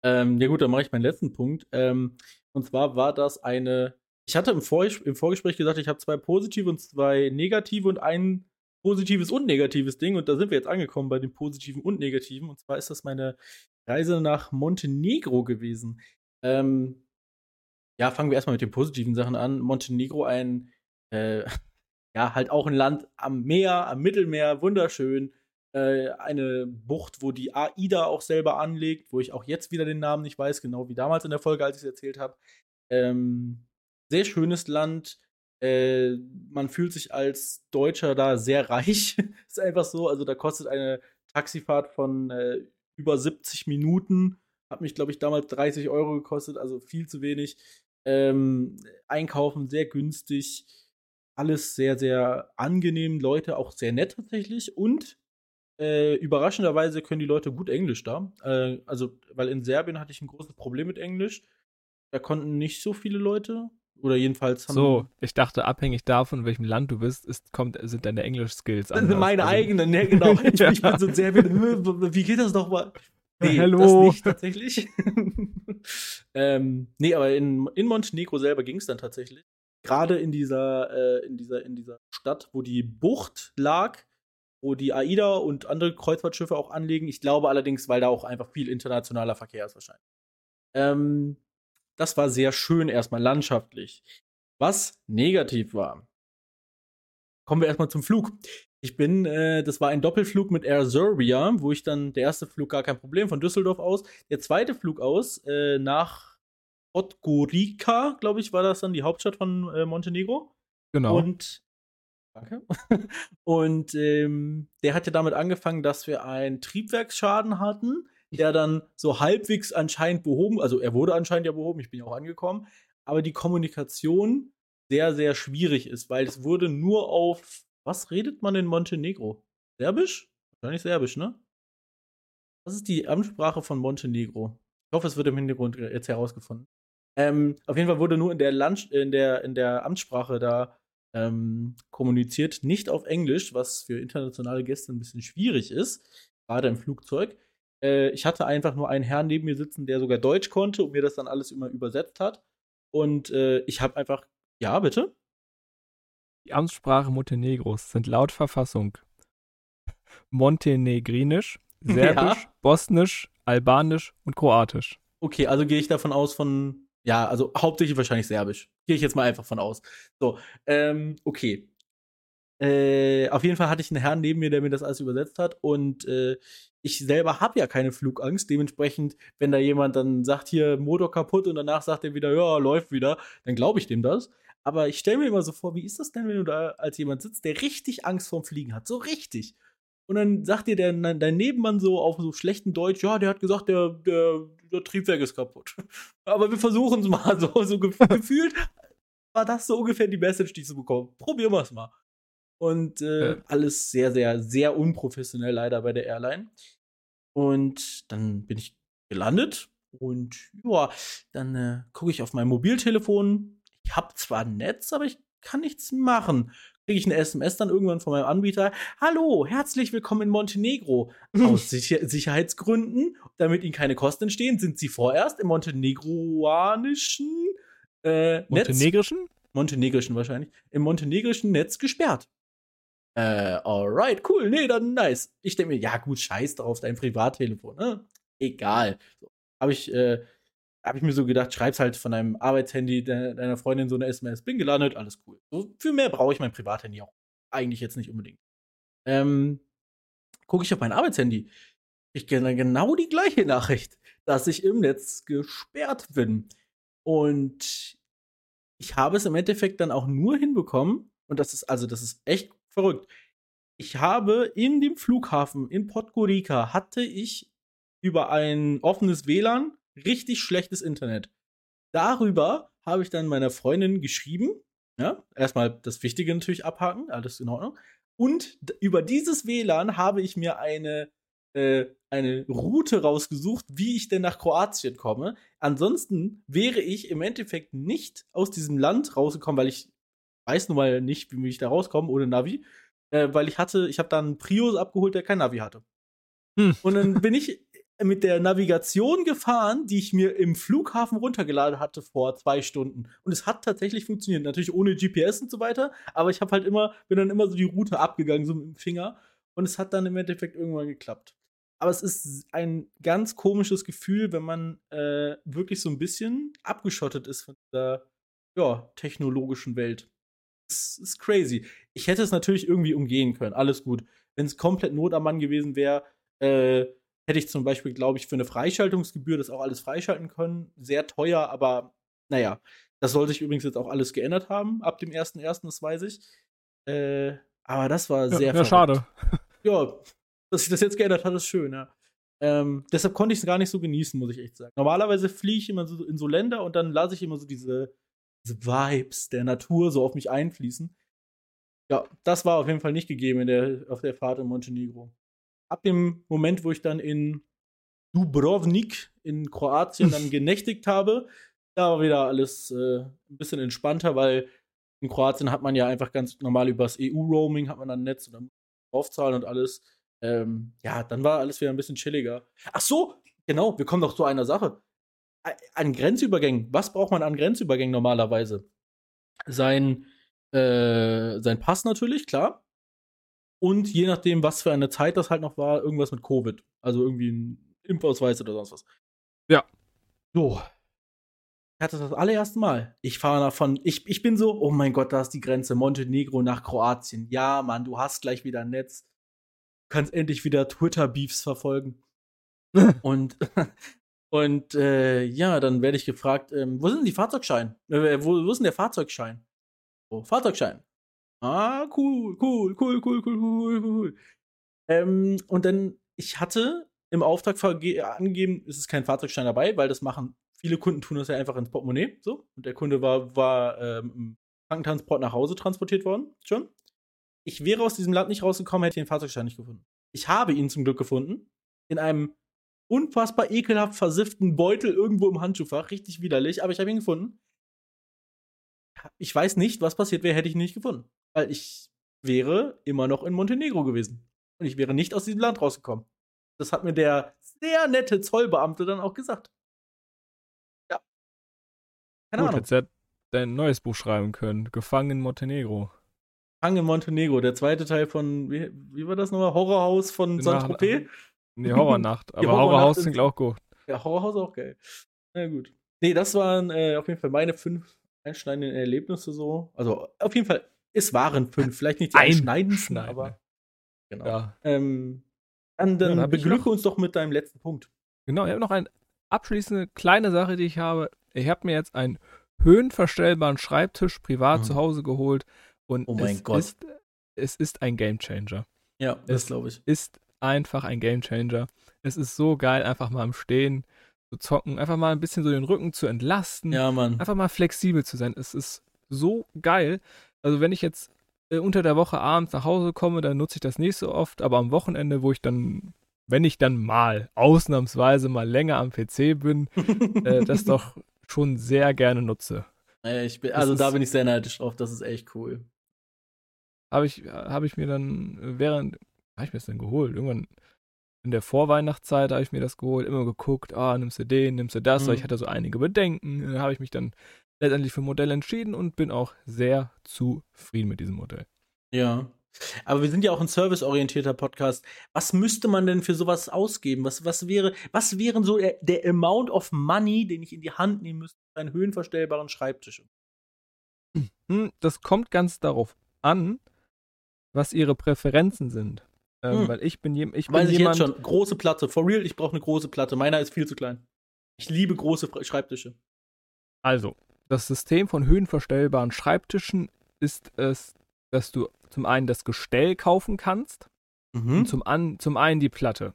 Ähm, ja, gut, dann mache ich meinen letzten Punkt. Ähm, und zwar war das eine. Ich hatte im, Vor im Vorgespräch gesagt, ich habe zwei positive und zwei negative und ein positives und negatives Ding. Und da sind wir jetzt angekommen bei den positiven und negativen. Und zwar ist das meine Reise nach Montenegro gewesen. Ähm, ja, fangen wir erstmal mit den positiven Sachen an. Montenegro, ein, äh, ja, halt auch ein Land am Meer, am Mittelmeer, wunderschön. Äh, eine Bucht, wo die AIDA auch selber anlegt, wo ich auch jetzt wieder den Namen nicht weiß, genau wie damals in der Folge, als ich es erzählt habe. Ähm, sehr schönes Land. Äh, man fühlt sich als Deutscher da sehr reich. ist einfach so. Also da kostet eine Taxifahrt von äh, über 70 Minuten. Hat mich, glaube ich, damals 30 Euro gekostet, also viel zu wenig. Ähm, einkaufen sehr günstig. Alles sehr, sehr angenehm. Leute auch sehr nett tatsächlich. Und äh, überraschenderweise können die Leute gut Englisch da. Äh, also, weil in Serbien hatte ich ein großes Problem mit Englisch. Da konnten nicht so viele Leute. Oder jedenfalls haben So, ich dachte, abhängig davon, in welchem Land du bist, ist, kommt, sind deine Englisch-Skills. Das sind meine also, eigenen, ne, genau. Ich, ja. ich bin so in Serbien, wie geht das nochmal? Nee, Hallo. das nicht tatsächlich. ähm, nee, aber in, in Montenegro selber ging es dann tatsächlich. Gerade in dieser, äh, in dieser, in dieser Stadt, wo die Bucht lag, wo die AIDA und andere Kreuzfahrtschiffe auch anlegen. Ich glaube allerdings, weil da auch einfach viel internationaler Verkehr ist wahrscheinlich. Ähm, das war sehr schön erstmal landschaftlich. Was negativ war. Kommen wir erstmal zum Flug. Ich bin, äh, das war ein Doppelflug mit Air Serbia, wo ich dann, der erste Flug gar kein Problem, von Düsseldorf aus. Der zweite Flug aus, äh, nach Podgorica, glaube ich, war das dann die Hauptstadt von äh, Montenegro. Genau. Und Danke. Und ähm, der hat ja damit angefangen, dass wir einen Triebwerksschaden hatten, der dann so halbwegs anscheinend behoben, also er wurde anscheinend ja behoben, ich bin ja auch angekommen, aber die Kommunikation sehr, sehr schwierig ist, weil es wurde nur auf, was redet man in Montenegro? Serbisch? Wahrscheinlich Serbisch, ne? Was ist die Amtssprache von Montenegro? Ich hoffe, es wird im Hintergrund jetzt herausgefunden. Ähm, auf jeden Fall wurde nur in der, Land in der, in der Amtssprache da ähm, kommuniziert, nicht auf Englisch, was für internationale Gäste ein bisschen schwierig ist, gerade im Flugzeug. Äh, ich hatte einfach nur einen Herrn neben mir sitzen, der sogar Deutsch konnte und mir das dann alles immer übersetzt hat. Und äh, ich habe einfach, ja, bitte? Die Amtssprache Montenegros sind laut Verfassung Montenegrinisch, Serbisch, ja. Bosnisch, Albanisch und Kroatisch. Okay, also gehe ich davon aus von, ja, also hauptsächlich wahrscheinlich Serbisch. Gehe ich jetzt mal einfach von aus. So, ähm, okay. Äh, auf jeden Fall hatte ich einen Herrn neben mir, der mir das alles übersetzt hat. Und äh, ich selber habe ja keine Flugangst. Dementsprechend, wenn da jemand dann sagt, hier Motor kaputt und danach sagt er wieder, ja, läuft wieder, dann glaube ich dem das. Aber ich stelle mir immer so vor, wie ist das denn, wenn du da als jemand sitzt, der richtig Angst vorm Fliegen hat? So richtig. Und dann sagt dir der, dein Nebenmann so auf so schlechten Deutsch, ja, der hat gesagt, der, der, der Triebwerk ist kaputt. Aber wir versuchen es mal so, so gefühlt. War das so ungefähr die Message, die ich so bekomme? Probieren wir es mal. Und äh, ja. alles sehr, sehr, sehr unprofessionell leider bei der Airline. Und dann bin ich gelandet und ja, dann äh, gucke ich auf mein Mobiltelefon. Ich habe zwar ein Netz, aber ich kann nichts machen. Kriege ich eine SMS dann irgendwann von meinem Anbieter. Hallo, herzlich willkommen in Montenegro. Aus Sicher Sicherheitsgründen, damit Ihnen keine Kosten entstehen, sind Sie vorerst im montenegroanischen äh, Montenegrischen? Netz, montenegrischen wahrscheinlich, im montenegrischen Netz gesperrt. Äh, alright, cool, nee, dann nice. Ich denke mir, ja gut, scheiß drauf, dein Privattelefon, ne? Egal. So, habe ich, äh, hab ich mir so gedacht, schreib's halt von deinem Arbeitshandy de deiner Freundin so eine SMS, bin gelandet, alles cool. So, für mehr brauche ich mein Privathandy auch eigentlich jetzt nicht unbedingt. Ähm, gucke ich auf mein Arbeitshandy. Ich kenne genau die gleiche Nachricht, dass ich im Netz gesperrt bin. Und ich habe es im Endeffekt dann auch nur hinbekommen, und das ist also, das ist echt verrückt. Ich habe in dem Flughafen in Podgorica hatte ich über ein offenes WLAN richtig schlechtes Internet. Darüber habe ich dann meiner Freundin geschrieben. Ja, erstmal das Wichtige natürlich abhaken, alles in Ordnung. Und über dieses WLAN habe ich mir eine, äh, eine Route rausgesucht, wie ich denn nach Kroatien komme. Ansonsten wäre ich im Endeffekt nicht aus diesem Land rausgekommen, weil ich weiß nun mal nicht, wie ich da rauskomme ohne Navi, äh, weil ich hatte, ich habe da einen Prius abgeholt, der kein Navi hatte. Hm. Und dann bin ich mit der Navigation gefahren, die ich mir im Flughafen runtergeladen hatte vor zwei Stunden. Und es hat tatsächlich funktioniert. Natürlich ohne GPS und so weiter, aber ich habe halt immer, bin dann immer so die Route abgegangen, so mit dem Finger. Und es hat dann im Endeffekt irgendwann geklappt. Aber es ist ein ganz komisches Gefühl, wenn man äh, wirklich so ein bisschen abgeschottet ist von dieser ja, technologischen Welt ist, ist crazy. Ich hätte es natürlich irgendwie umgehen können, alles gut. Wenn es komplett Not am Mann gewesen wäre, äh, hätte ich zum Beispiel, glaube ich, für eine Freischaltungsgebühr das auch alles freischalten können. Sehr teuer, aber naja. Das soll sich übrigens jetzt auch alles geändert haben, ab dem 1.1., das weiß ich. Äh, aber das war sehr Ja, ja schade. Ja, dass sich das jetzt geändert hat, ist schön, ja. Ähm, deshalb konnte ich es gar nicht so genießen, muss ich echt sagen. Normalerweise fliege ich immer so in so Länder und dann lasse ich immer so diese Vibes der Natur so auf mich einfließen. Ja, das war auf jeden Fall nicht gegeben in der, auf der Fahrt in Montenegro. Ab dem Moment, wo ich dann in Dubrovnik in Kroatien dann genächtigt habe, da war wieder alles äh, ein bisschen entspannter, weil in Kroatien hat man ja einfach ganz normal übers EU-Roaming hat man dann Netz und dann draufzahlen und alles. Ähm, ja, dann war alles wieder ein bisschen chilliger. Ach so, genau, wir kommen doch zu einer Sache an Grenzübergängen, was braucht man an Grenzübergängen normalerweise? Sein, äh, sein Pass natürlich, klar. Und je nachdem, was für eine Zeit das halt noch war, irgendwas mit Covid. Also irgendwie ein Impfausweis oder sonst was. Ja. So. Ich hatte das allererste Mal. Ich fahre davon, ich, ich bin so, oh mein Gott, da ist die Grenze, Montenegro nach Kroatien. Ja, Mann, du hast gleich wieder ein Netz. Du kannst endlich wieder Twitter-Beefs verfolgen. und und äh, ja, dann werde ich gefragt, ähm, wo sind die Fahrzeugschein? Äh, wo, wo ist denn der Fahrzeugschein? Oh, Fahrzeugschein. Ah, cool, cool, cool, cool, cool, cool, cool. Ähm, und dann, ich hatte im Auftrag angegeben, es ist kein Fahrzeugschein dabei, weil das machen, viele Kunden tun das ja einfach ins Portemonnaie, so. Und der Kunde war, war ähm, im Krankentransport nach Hause transportiert worden, schon. Ich wäre aus diesem Land nicht rausgekommen, hätte ich den Fahrzeugschein nicht gefunden. Ich habe ihn zum Glück gefunden. In einem unfassbar ekelhaft versifften Beutel irgendwo im Handschuhfach. Richtig widerlich, aber ich habe ihn gefunden. Ich weiß nicht, was passiert wäre, hätte ich ihn nicht gefunden. Weil ich wäre immer noch in Montenegro gewesen. Und ich wäre nicht aus diesem Land rausgekommen. Das hat mir der sehr nette Zollbeamte dann auch gesagt. Ja. Keine Gut, Ahnung. Hättest ja dein neues Buch schreiben können. Gefangen in Montenegro. Hang in Montenegro, der zweite Teil von, wie, wie war das nochmal? Horrorhaus von Saint-Tropez? Nee, Horrornacht. Aber Horrorhaus Horrorhaus klingt auch gut. Ja, Horrorhaus auch geil. Na gut. Nee, das waren äh, auf jeden Fall meine fünf einschneidenden Erlebnisse so. Also auf jeden Fall, es waren fünf. Vielleicht nicht die einschneidendsten, aber genau. Ja. Ähm, dann, dann ja, beglücke uns doch mit deinem letzten Punkt. Genau, ich habe noch eine abschließende kleine Sache, die ich habe. Ich habe mir jetzt einen höhenverstellbaren Schreibtisch privat mhm. zu Hause geholt und oh mein es Gott. Ist, es ist ein Gamechanger. Ja, das glaube ich. Ist einfach ein Gamechanger. Es ist so geil, einfach mal im Stehen zu zocken, einfach mal ein bisschen so den Rücken zu entlasten. Ja, Mann. Einfach mal flexibel zu sein. Es ist so geil. Also wenn ich jetzt äh, unter der Woche abends nach Hause komme, dann nutze ich das nicht so oft, aber am Wochenende, wo ich dann, wenn ich dann mal ausnahmsweise mal länger am PC bin, äh, das doch schon sehr gerne nutze. Bin, also da bin ich sehr neidisch drauf, das ist echt cool. Habe ich, hab ich mir dann, während, habe ich mir das denn geholt? Irgendwann in der Vorweihnachtszeit habe ich mir das geholt, immer geguckt, ah, nimmst du den, nimmst du das, mhm. weil ich hatte so einige Bedenken. Dann habe ich mich dann letztendlich für ein Modell entschieden und bin auch sehr zufrieden mit diesem Modell. Ja. Aber wir sind ja auch ein serviceorientierter Podcast. Was müsste man denn für sowas ausgeben? Was, was wäre, was wären so der, der Amount of Money, den ich in die Hand nehmen müsste für einen höhenverstellbaren Schreibtisch? Hm, das kommt ganz darauf an, was ihre Präferenzen sind. Ähm, hm. Weil ich bin, je, ich bin Weiß jemand. Ich jetzt schon. Große Platte. For real, ich brauche eine große Platte. Meiner ist viel zu klein. Ich liebe große Schreibtische. Also, das System von höhenverstellbaren Schreibtischen ist es, dass du zum einen das Gestell kaufen kannst mhm. und zum, an, zum einen die Platte.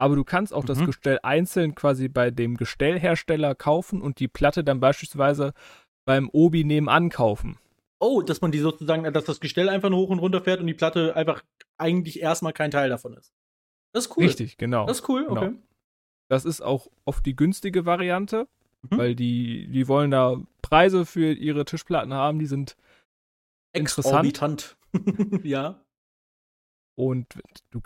Aber du kannst auch mhm. das Gestell einzeln quasi bei dem Gestellhersteller kaufen und die Platte dann beispielsweise beim Obi nebenan kaufen. Oh, dass man die sozusagen, dass das Gestell einfach nur hoch und runter fährt und die Platte einfach eigentlich erstmal kein Teil davon ist. Das ist cool. Richtig, genau. Das ist cool, okay. Genau. Das ist auch oft die günstige Variante, mhm. weil die, die wollen da Preise für ihre Tischplatten haben, die sind interessant. ja. Und du,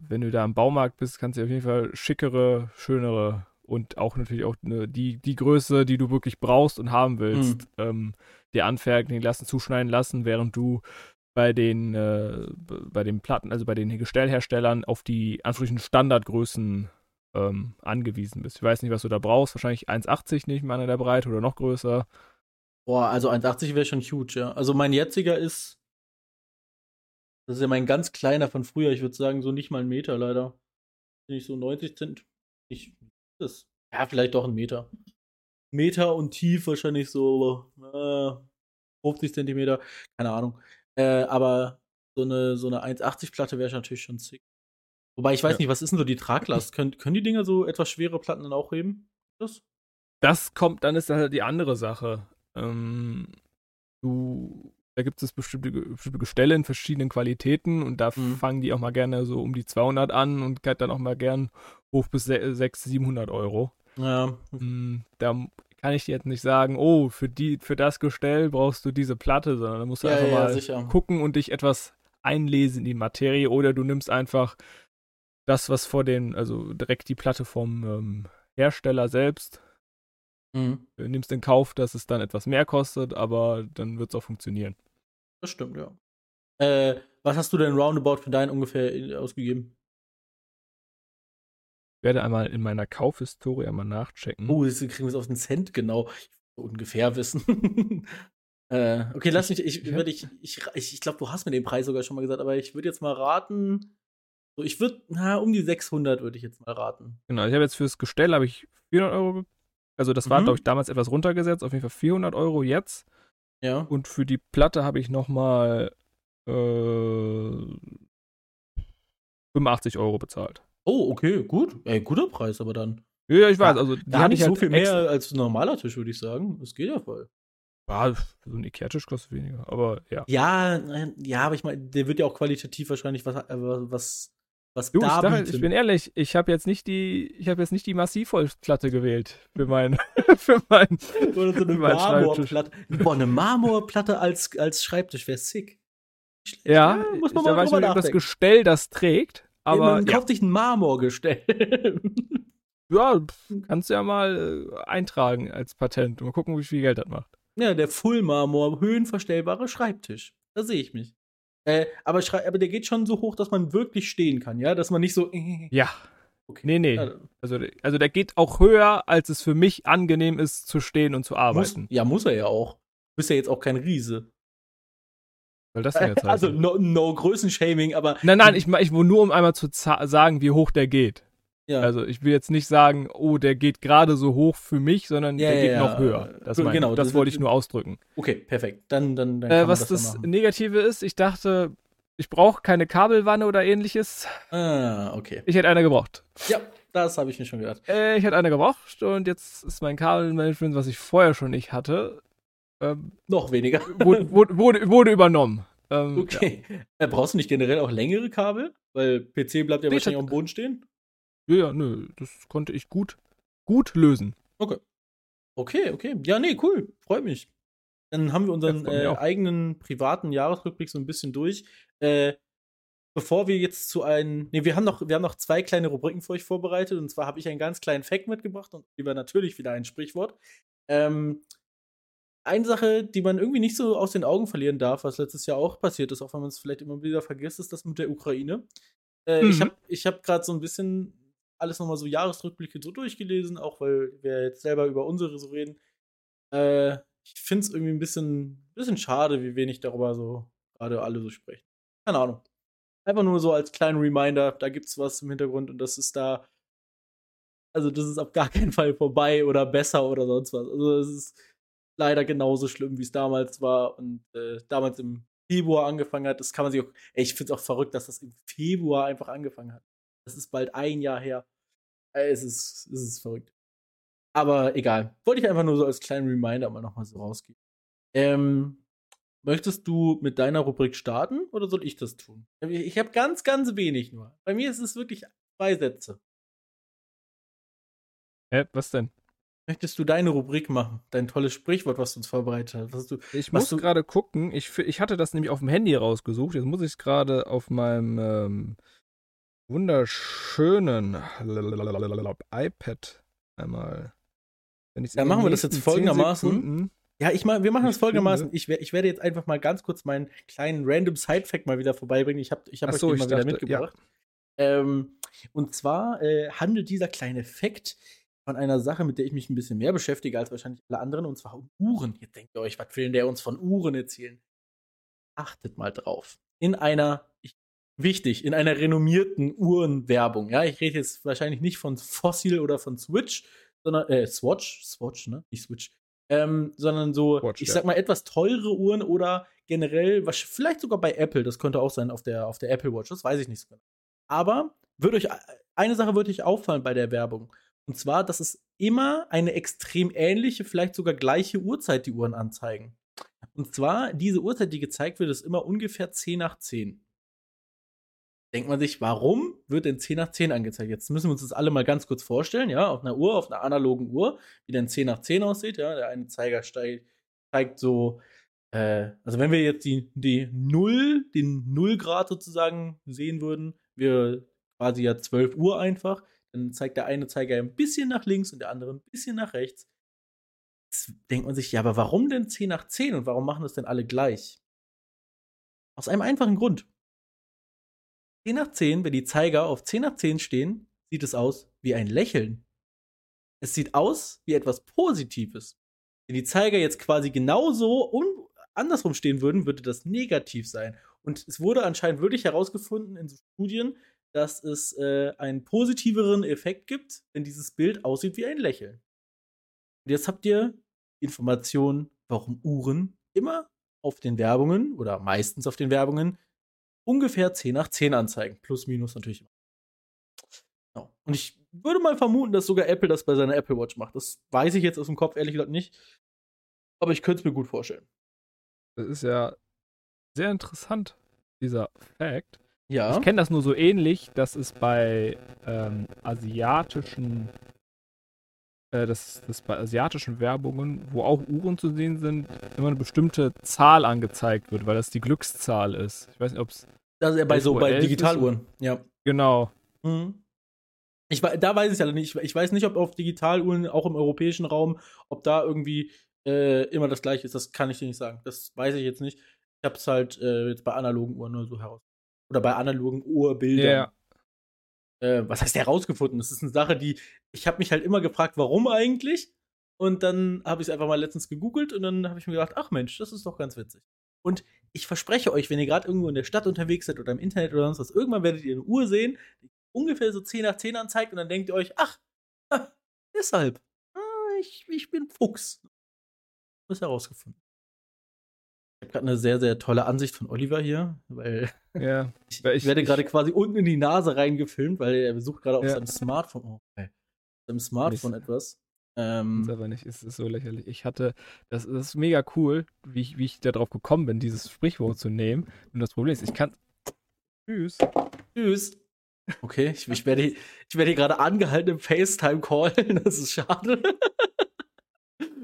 wenn du da im Baumarkt bist, kannst du auf jeden Fall schickere, schönere und auch natürlich auch ne, die, die Größe, die du wirklich brauchst und haben willst, mhm. ähm, dir anfertigen lassen, zuschneiden lassen, während du bei den, äh, bei den Platten, also bei den Gestellherstellern auf die anführlichen Standardgrößen ähm, angewiesen bist. Ich weiß nicht, was du da brauchst. Wahrscheinlich 1,80 nicht mal in der Breite oder noch größer. Boah, also 1,80 wäre schon huge, ja. Also mein jetziger ist. Das ist ja mein ganz kleiner von früher. Ich würde sagen, so nicht mal ein Meter leider. Nicht so 90 Cent. Ich, das, ja, vielleicht doch ein Meter. Meter und tief wahrscheinlich so äh, 50 Zentimeter. Keine Ahnung. Äh, aber so eine, so eine 1,80-Platte wäre natürlich schon sick. Wobei ich weiß ja. nicht, was ist denn so die Traglast? können, können die Dinger so etwas schwere Platten dann auch heben? Das? Das kommt, dann ist halt die andere Sache. Ähm, du, da gibt es bestimmte, bestimmte Gestelle in verschiedenen Qualitäten und da mhm. fangen die auch mal gerne so um die 200 an und geht dann auch mal gern hoch bis 600, 700 Euro. Ja. Mm, da kann ich dir jetzt nicht sagen, oh, für, die, für das Gestell brauchst du diese Platte, sondern da musst du ja, einfach ja, mal sicher. gucken und dich etwas einlesen in die Materie oder du nimmst einfach das, was vor den, also direkt die Platte vom ähm, Hersteller selbst. Mhm. Du nimmst in Kauf, dass es dann etwas mehr kostet, aber dann wird es auch funktionieren. Das stimmt, ja. Äh, was hast du denn roundabout für deinen ungefähr ausgegeben? werde einmal in meiner Kaufhistorie einmal nachchecken. Oh, jetzt kriegen wir es auf den Cent genau. ungefähr wissen. äh, okay, lass mich, ich würde ich, ich, ich, ich glaube, du hast mir den Preis sogar schon mal gesagt, aber ich würde jetzt mal raten. So, ich würde, na, um die 600 würde ich jetzt mal raten. Genau, ich habe jetzt fürs Gestell habe ich 400 Euro, also das war, mhm. glaube ich, damals etwas runtergesetzt, auf jeden Fall 400 Euro jetzt. Ja. Und für die Platte habe ich nochmal äh, 85 Euro bezahlt. Oh, okay, gut. Ey, guter Preis aber dann. Ja, ich weiß. Also, da habe ich so halt viel mehr als ein normaler Tisch, würde ich sagen. Das geht ja voll. Ja, so ein Ikea-Tisch kostet weniger, aber ja. Ja, ja, aber ich meine, der wird ja auch qualitativ wahrscheinlich was, äh, was, was du, da ich, halt, ich bin ehrlich, ich habe jetzt nicht die, ich habe jetzt nicht die Massivholzplatte gewählt für mein, für mein, oder so eine Marmorplatte. Boah, eine Marmorplatte als, als Schreibtisch wäre sick. Ja, ja, muss man ich, mal da weiß nicht, ob das Gestell das trägt. Aber man kauft sich ein Marmorgestell. ja, kannst du ja mal äh, eintragen als Patent. Mal gucken, wie viel Geld das macht. Ja, der Full-Marmor, höhenverstellbare Schreibtisch. Da sehe ich mich. Äh, aber, aber der geht schon so hoch, dass man wirklich stehen kann, ja? Dass man nicht so. Ja. Okay. Nee, nee. Also, also der geht auch höher, als es für mich angenehm ist, zu stehen und zu arbeiten. Muss, ja, muss er ja auch. Du bist ja jetzt auch kein Riese. Soll das denn jetzt heißen? Also, no, no Größenshaming, aber. Nein, nein, ich, ich will nur, um einmal zu sagen, wie hoch der geht. Ja. Also ich will jetzt nicht sagen, oh, der geht gerade so hoch für mich, sondern ja, der ja, geht noch höher. Das, mein, genau, das, das wollte ich nur ausdrücken. Okay, perfekt. Dann, dann, dann äh, was das, das Negative ist, ich dachte, ich brauche keine Kabelwanne oder ähnliches. Ah, okay. Ich hätte eine gebraucht. Ja, das habe ich mir schon gedacht. Äh, ich hätte eine gebraucht und jetzt ist mein Kabelmanagement, was ich vorher schon nicht hatte, ähm, noch weniger. Wurde, wurde, wurde übernommen. Ähm, okay. Äh, brauchst du nicht generell auch längere Kabel? Weil PC bleibt ja nee, wahrscheinlich auf dem Boden stehen. Ja, ja, nö, das konnte ich gut, gut lösen. Okay. Okay, okay. Ja, nee, cool. Freut mich. Dann haben wir unseren äh, eigenen privaten Jahresrückblick so ein bisschen durch. Äh, bevor wir jetzt zu einem. Nee, wir haben noch, wir haben noch zwei kleine Rubriken für euch vorbereitet. Und zwar habe ich einen ganz kleinen Fact mitgebracht und lieber natürlich wieder ein Sprichwort. Ähm, eine Sache, die man irgendwie nicht so aus den Augen verlieren darf, was letztes Jahr auch passiert ist, auch wenn man es vielleicht immer wieder vergisst, ist das mit der Ukraine. Äh, mhm. Ich habe ich hab gerade so ein bisschen alles nochmal so Jahresrückblicke so durchgelesen, auch weil wir jetzt selber über unsere so reden. Äh, ich finde es irgendwie ein bisschen, bisschen schade, wie wenig darüber so gerade alle so sprechen. Keine Ahnung. Einfach nur so als kleinen Reminder, da gibt's was im Hintergrund und das ist da. Also, das ist auf gar keinen Fall vorbei oder besser oder sonst was. Also, es ist leider genauso schlimm, wie es damals war und äh, damals im Februar angefangen hat. Das kann man sich auch. Ey, ich finde es auch verrückt, dass das im Februar einfach angefangen hat. Das ist bald ein Jahr her. Es ist, es ist verrückt. Aber egal. Wollte ich einfach nur so als kleinen Reminder mal nochmal so rausgeben. Ähm, möchtest du mit deiner Rubrik starten oder soll ich das tun? Ich habe ganz, ganz wenig nur. Bei mir ist es wirklich zwei Sätze. Hä, was denn? Möchtest du deine Rubrik machen? Dein tolles Sprichwort, was du uns vorbereitet hast. Du, ich muss gerade gucken. Ich, ich hatte das nämlich auf dem Handy rausgesucht. Jetzt muss ich es gerade auf meinem ähm, wunderschönen iPad einmal. ja, machen wir das jetzt folgendermaßen. Ja, ich mal, wir machen das folgendermaßen. Ich, ich, werde jetzt einfach mal ganz kurz meinen kleinen random Side-Fact mal wieder vorbeibringen. Ich habe ich hab euch so, den mal dachte, wieder mitgebracht. Ja. Ähm, und zwar äh, handelt dieser kleine Fact von einer Sache, mit der ich mich ein bisschen mehr beschäftige als wahrscheinlich alle anderen, und zwar um Uhren. Jetzt denkt ihr euch, was will der uns von Uhren erzählen? Achtet mal drauf. In einer, ich wichtig, in einer renommierten Uhrenwerbung. Ja, ich rede jetzt wahrscheinlich nicht von Fossil oder von Switch, sondern, äh, Swatch, Swatch, ne? Nicht Switch. Ähm, sondern so, Watch, ich sag mal, etwas teure Uhren oder generell, was, vielleicht sogar bei Apple, das könnte auch sein auf der, auf der Apple Watch, das weiß ich nicht so genau. Aber würde euch, eine Sache würde euch auffallen bei der Werbung. Und zwar, dass es immer eine extrem ähnliche, vielleicht sogar gleiche Uhrzeit die Uhren anzeigen. Und zwar, diese Uhrzeit, die gezeigt wird, ist immer ungefähr 10 nach 10 denkt man sich, warum wird denn 10 nach 10 angezeigt? Jetzt müssen wir uns das alle mal ganz kurz vorstellen, ja, auf einer Uhr, auf einer analogen Uhr, wie denn 10 nach 10 aussieht, ja, der eine Zeiger steigt, zeigt so, äh, also wenn wir jetzt die, die 0, den 0 Grad sozusagen sehen würden, wir quasi ja 12 Uhr einfach, dann zeigt der eine Zeiger ein bisschen nach links und der andere ein bisschen nach rechts. Jetzt denkt man sich, ja, aber warum denn 10 nach 10 und warum machen das denn alle gleich? Aus einem einfachen Grund. 10 nach 10, wenn die Zeiger auf 10 nach 10 stehen, sieht es aus wie ein Lächeln. Es sieht aus wie etwas Positives. Wenn die Zeiger jetzt quasi genauso andersrum stehen würden, würde das negativ sein. Und es wurde anscheinend wirklich herausgefunden in Studien, dass es äh, einen positiveren Effekt gibt, wenn dieses Bild aussieht wie ein Lächeln. Und jetzt habt ihr Informationen, warum Uhren immer auf den Werbungen oder meistens auf den Werbungen ungefähr 10 nach 10 anzeigen. Plus, minus natürlich. Ja. Und ich würde mal vermuten, dass sogar Apple das bei seiner Apple Watch macht. Das weiß ich jetzt aus dem Kopf ehrlich gesagt nicht. Aber ich könnte es mir gut vorstellen. Das ist ja sehr interessant, dieser Fact. Ja. Ich kenne das nur so ähnlich, dass es bei ähm, asiatischen äh, dass, dass bei asiatischen Werbungen, wo auch Uhren zu sehen sind, immer eine bestimmte Zahl angezeigt wird, weil das die Glückszahl ist. Ich weiß nicht, ob es. Also bei so bei Digitaluhren, ja. Genau. Mhm. Ich, da weiß ich ja nicht. Ich weiß nicht, ob auf Digitaluhren, auch im europäischen Raum, ob da irgendwie äh, immer das gleiche ist. Das kann ich dir nicht sagen. Das weiß ich jetzt nicht. Ich hab's halt äh, jetzt bei analogen Uhren nur so heraus. Oder bei analogen Uhrbildern. Ja. Äh, was heißt herausgefunden? Das ist eine Sache, die ich habe mich halt immer gefragt, warum eigentlich? Und dann habe ich es einfach mal letztens gegoogelt und dann habe ich mir gedacht, ach Mensch, das ist doch ganz witzig. Und ich verspreche euch, wenn ihr gerade irgendwo in der Stadt unterwegs seid oder im Internet oder sonst was, irgendwann werdet ihr eine Uhr sehen, die ungefähr so 10 nach 10 anzeigt und dann denkt ihr euch, ach, ah, deshalb, ah, ich, ich bin Fuchs. Das herausgefunden. Ich habe gerade eine sehr, sehr tolle Ansicht von Oliver hier, weil ja, ich, ich, werde gerade quasi unten in die Nase reingefilmt, weil er besucht gerade auf ja. seinem Smartphone, oh, okay, seinem Smartphone Mist. etwas. Ähm, ist aber nicht, es ist so lächerlich. Ich hatte, das, das ist mega cool, wie ich, wie ich darauf gekommen bin, dieses Sprichwort zu nehmen. Und das Problem ist, ich kann. Tschüss. Tschüss. Okay, ich, ich werde, ich werde hier gerade angehalten im FaceTime-Call. Das ist schade.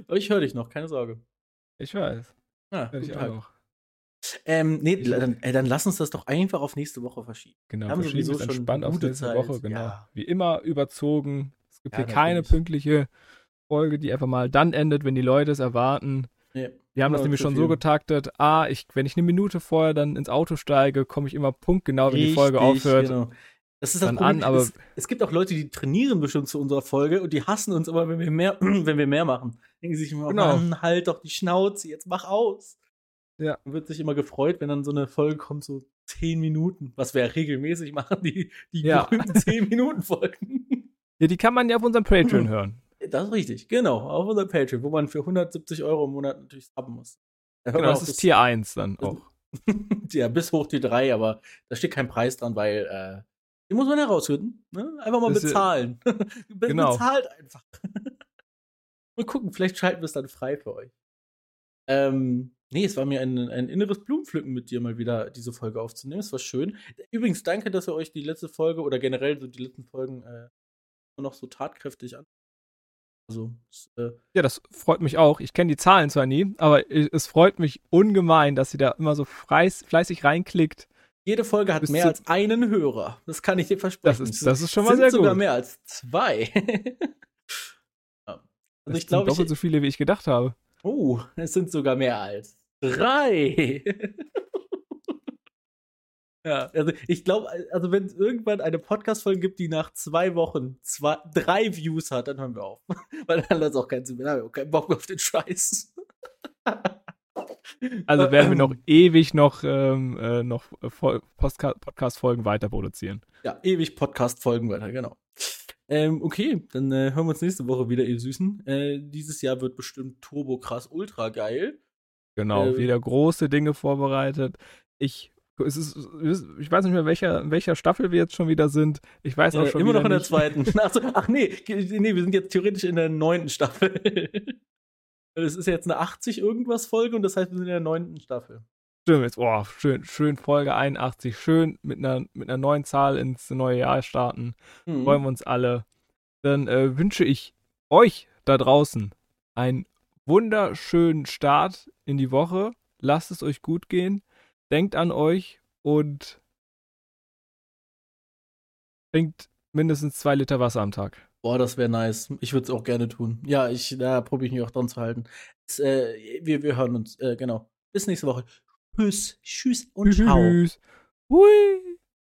Aber ich höre dich noch, keine Sorge. Ich weiß. Ja, hör ich auch. Ähm, nee, dann, dann, lass uns das doch einfach auf nächste Woche verschieben. Genau, sowieso schon entspannt auf nächste Zeit. Woche, genau. Ja. Wie immer überzogen. Es gibt ja, hier keine pünktliche Folge, die einfach mal dann endet, wenn die Leute es erwarten. Ja, wir haben das nämlich schon viel. so getaktet, ah, ich, wenn ich eine Minute vorher dann ins Auto steige, komme ich immer punktgenau, wenn Richtig, die Folge aufhört. Genau. Das ist das Problem. An, aber es, es, gibt auch Leute, die trainieren bestimmt zu unserer Folge und die hassen uns immer, wenn wir mehr, wenn wir mehr machen. Denken sich immer, genau. Mann, halt doch die Schnauze, jetzt mach aus. Ja. Man wird sich immer gefreut, wenn dann so eine Folge kommt, so zehn Minuten, was wir ja regelmäßig machen, die, die ja. berühmten zehn Minuten Folgen. Ja, die kann man ja auf unserem Patreon hören. Das ist richtig, genau, auf unserem Patreon, wo man für 170 Euro im Monat natürlich haben muss. Da genau, das ist Tier 1 dann auch. ja, bis hoch Tier 3, aber da steht kein Preis dran, weil äh, den muss man herausfinden. Ne? Einfach mal das bezahlen. Be genau. Bezahlt einfach. Mal gucken, vielleicht schalten wir es dann frei für euch. Ähm, nee, es war mir ein, ein inneres Blumenpflücken mit dir mal wieder diese Folge aufzunehmen. Es war schön. Übrigens, danke, dass ihr euch die letzte Folge oder generell so die letzten Folgen äh, noch so tatkräftig an also, äh ja, das freut mich auch. Ich kenne die Zahlen zwar nie, aber es freut mich ungemein, dass sie da immer so fleißig reinklickt. Jede Folge hat mehr als einen Hörer. Das kann ich dir versprechen. Das ist, das ist schon mal sehr gut. sogar mehr als zwei. ja. Also ich glaube, doppelt so viele, wie ich gedacht habe. Oh, es sind sogar mehr als drei. Ja, also ich glaube, also wenn es irgendwann eine Podcast-Folge gibt, die nach zwei Wochen zwei, drei Views hat, dann hören wir auf. Weil dann hat es auch keinen Sinn mehr. Dann haben wir auch keinen Bock auf den Scheiß. Also werden wir noch ewig noch, ähm, äh, noch Podcast-Folgen weiter produzieren. Ja, ewig Podcast-Folgen weiter, genau. Ähm, okay, dann äh, hören wir uns nächste Woche wieder, ihr Süßen. Äh, dieses Jahr wird bestimmt turbo krass ultra geil. Genau, äh, wieder große Dinge vorbereitet. Ich es ist, ich weiß nicht mehr, welcher, in welcher Staffel wir jetzt schon wieder sind. Ich weiß auch schon Immer noch in der zweiten. Ach, so, ach nee, nee, wir sind jetzt theoretisch in der neunten Staffel. Es ist jetzt eine 80 irgendwas Folge und das heißt, wir sind in der neunten Staffel. Stimmt, jetzt, oh, schön, schön Folge 81, schön mit einer, mit einer neuen Zahl ins neue Jahr starten. Mhm. Freuen wir uns alle. Dann äh, wünsche ich euch da draußen einen wunderschönen Start in die Woche. Lasst es euch gut gehen denkt an euch und trinkt mindestens zwei Liter Wasser am Tag. Boah, das wäre nice. Ich würde es auch gerne tun. Ja, ich, da probiere ich mich auch dran zu halten. Es, äh, wir, wir hören uns, äh, genau. Bis nächste Woche. Tschüss, tschüss und Tschüss. ciao. Hui.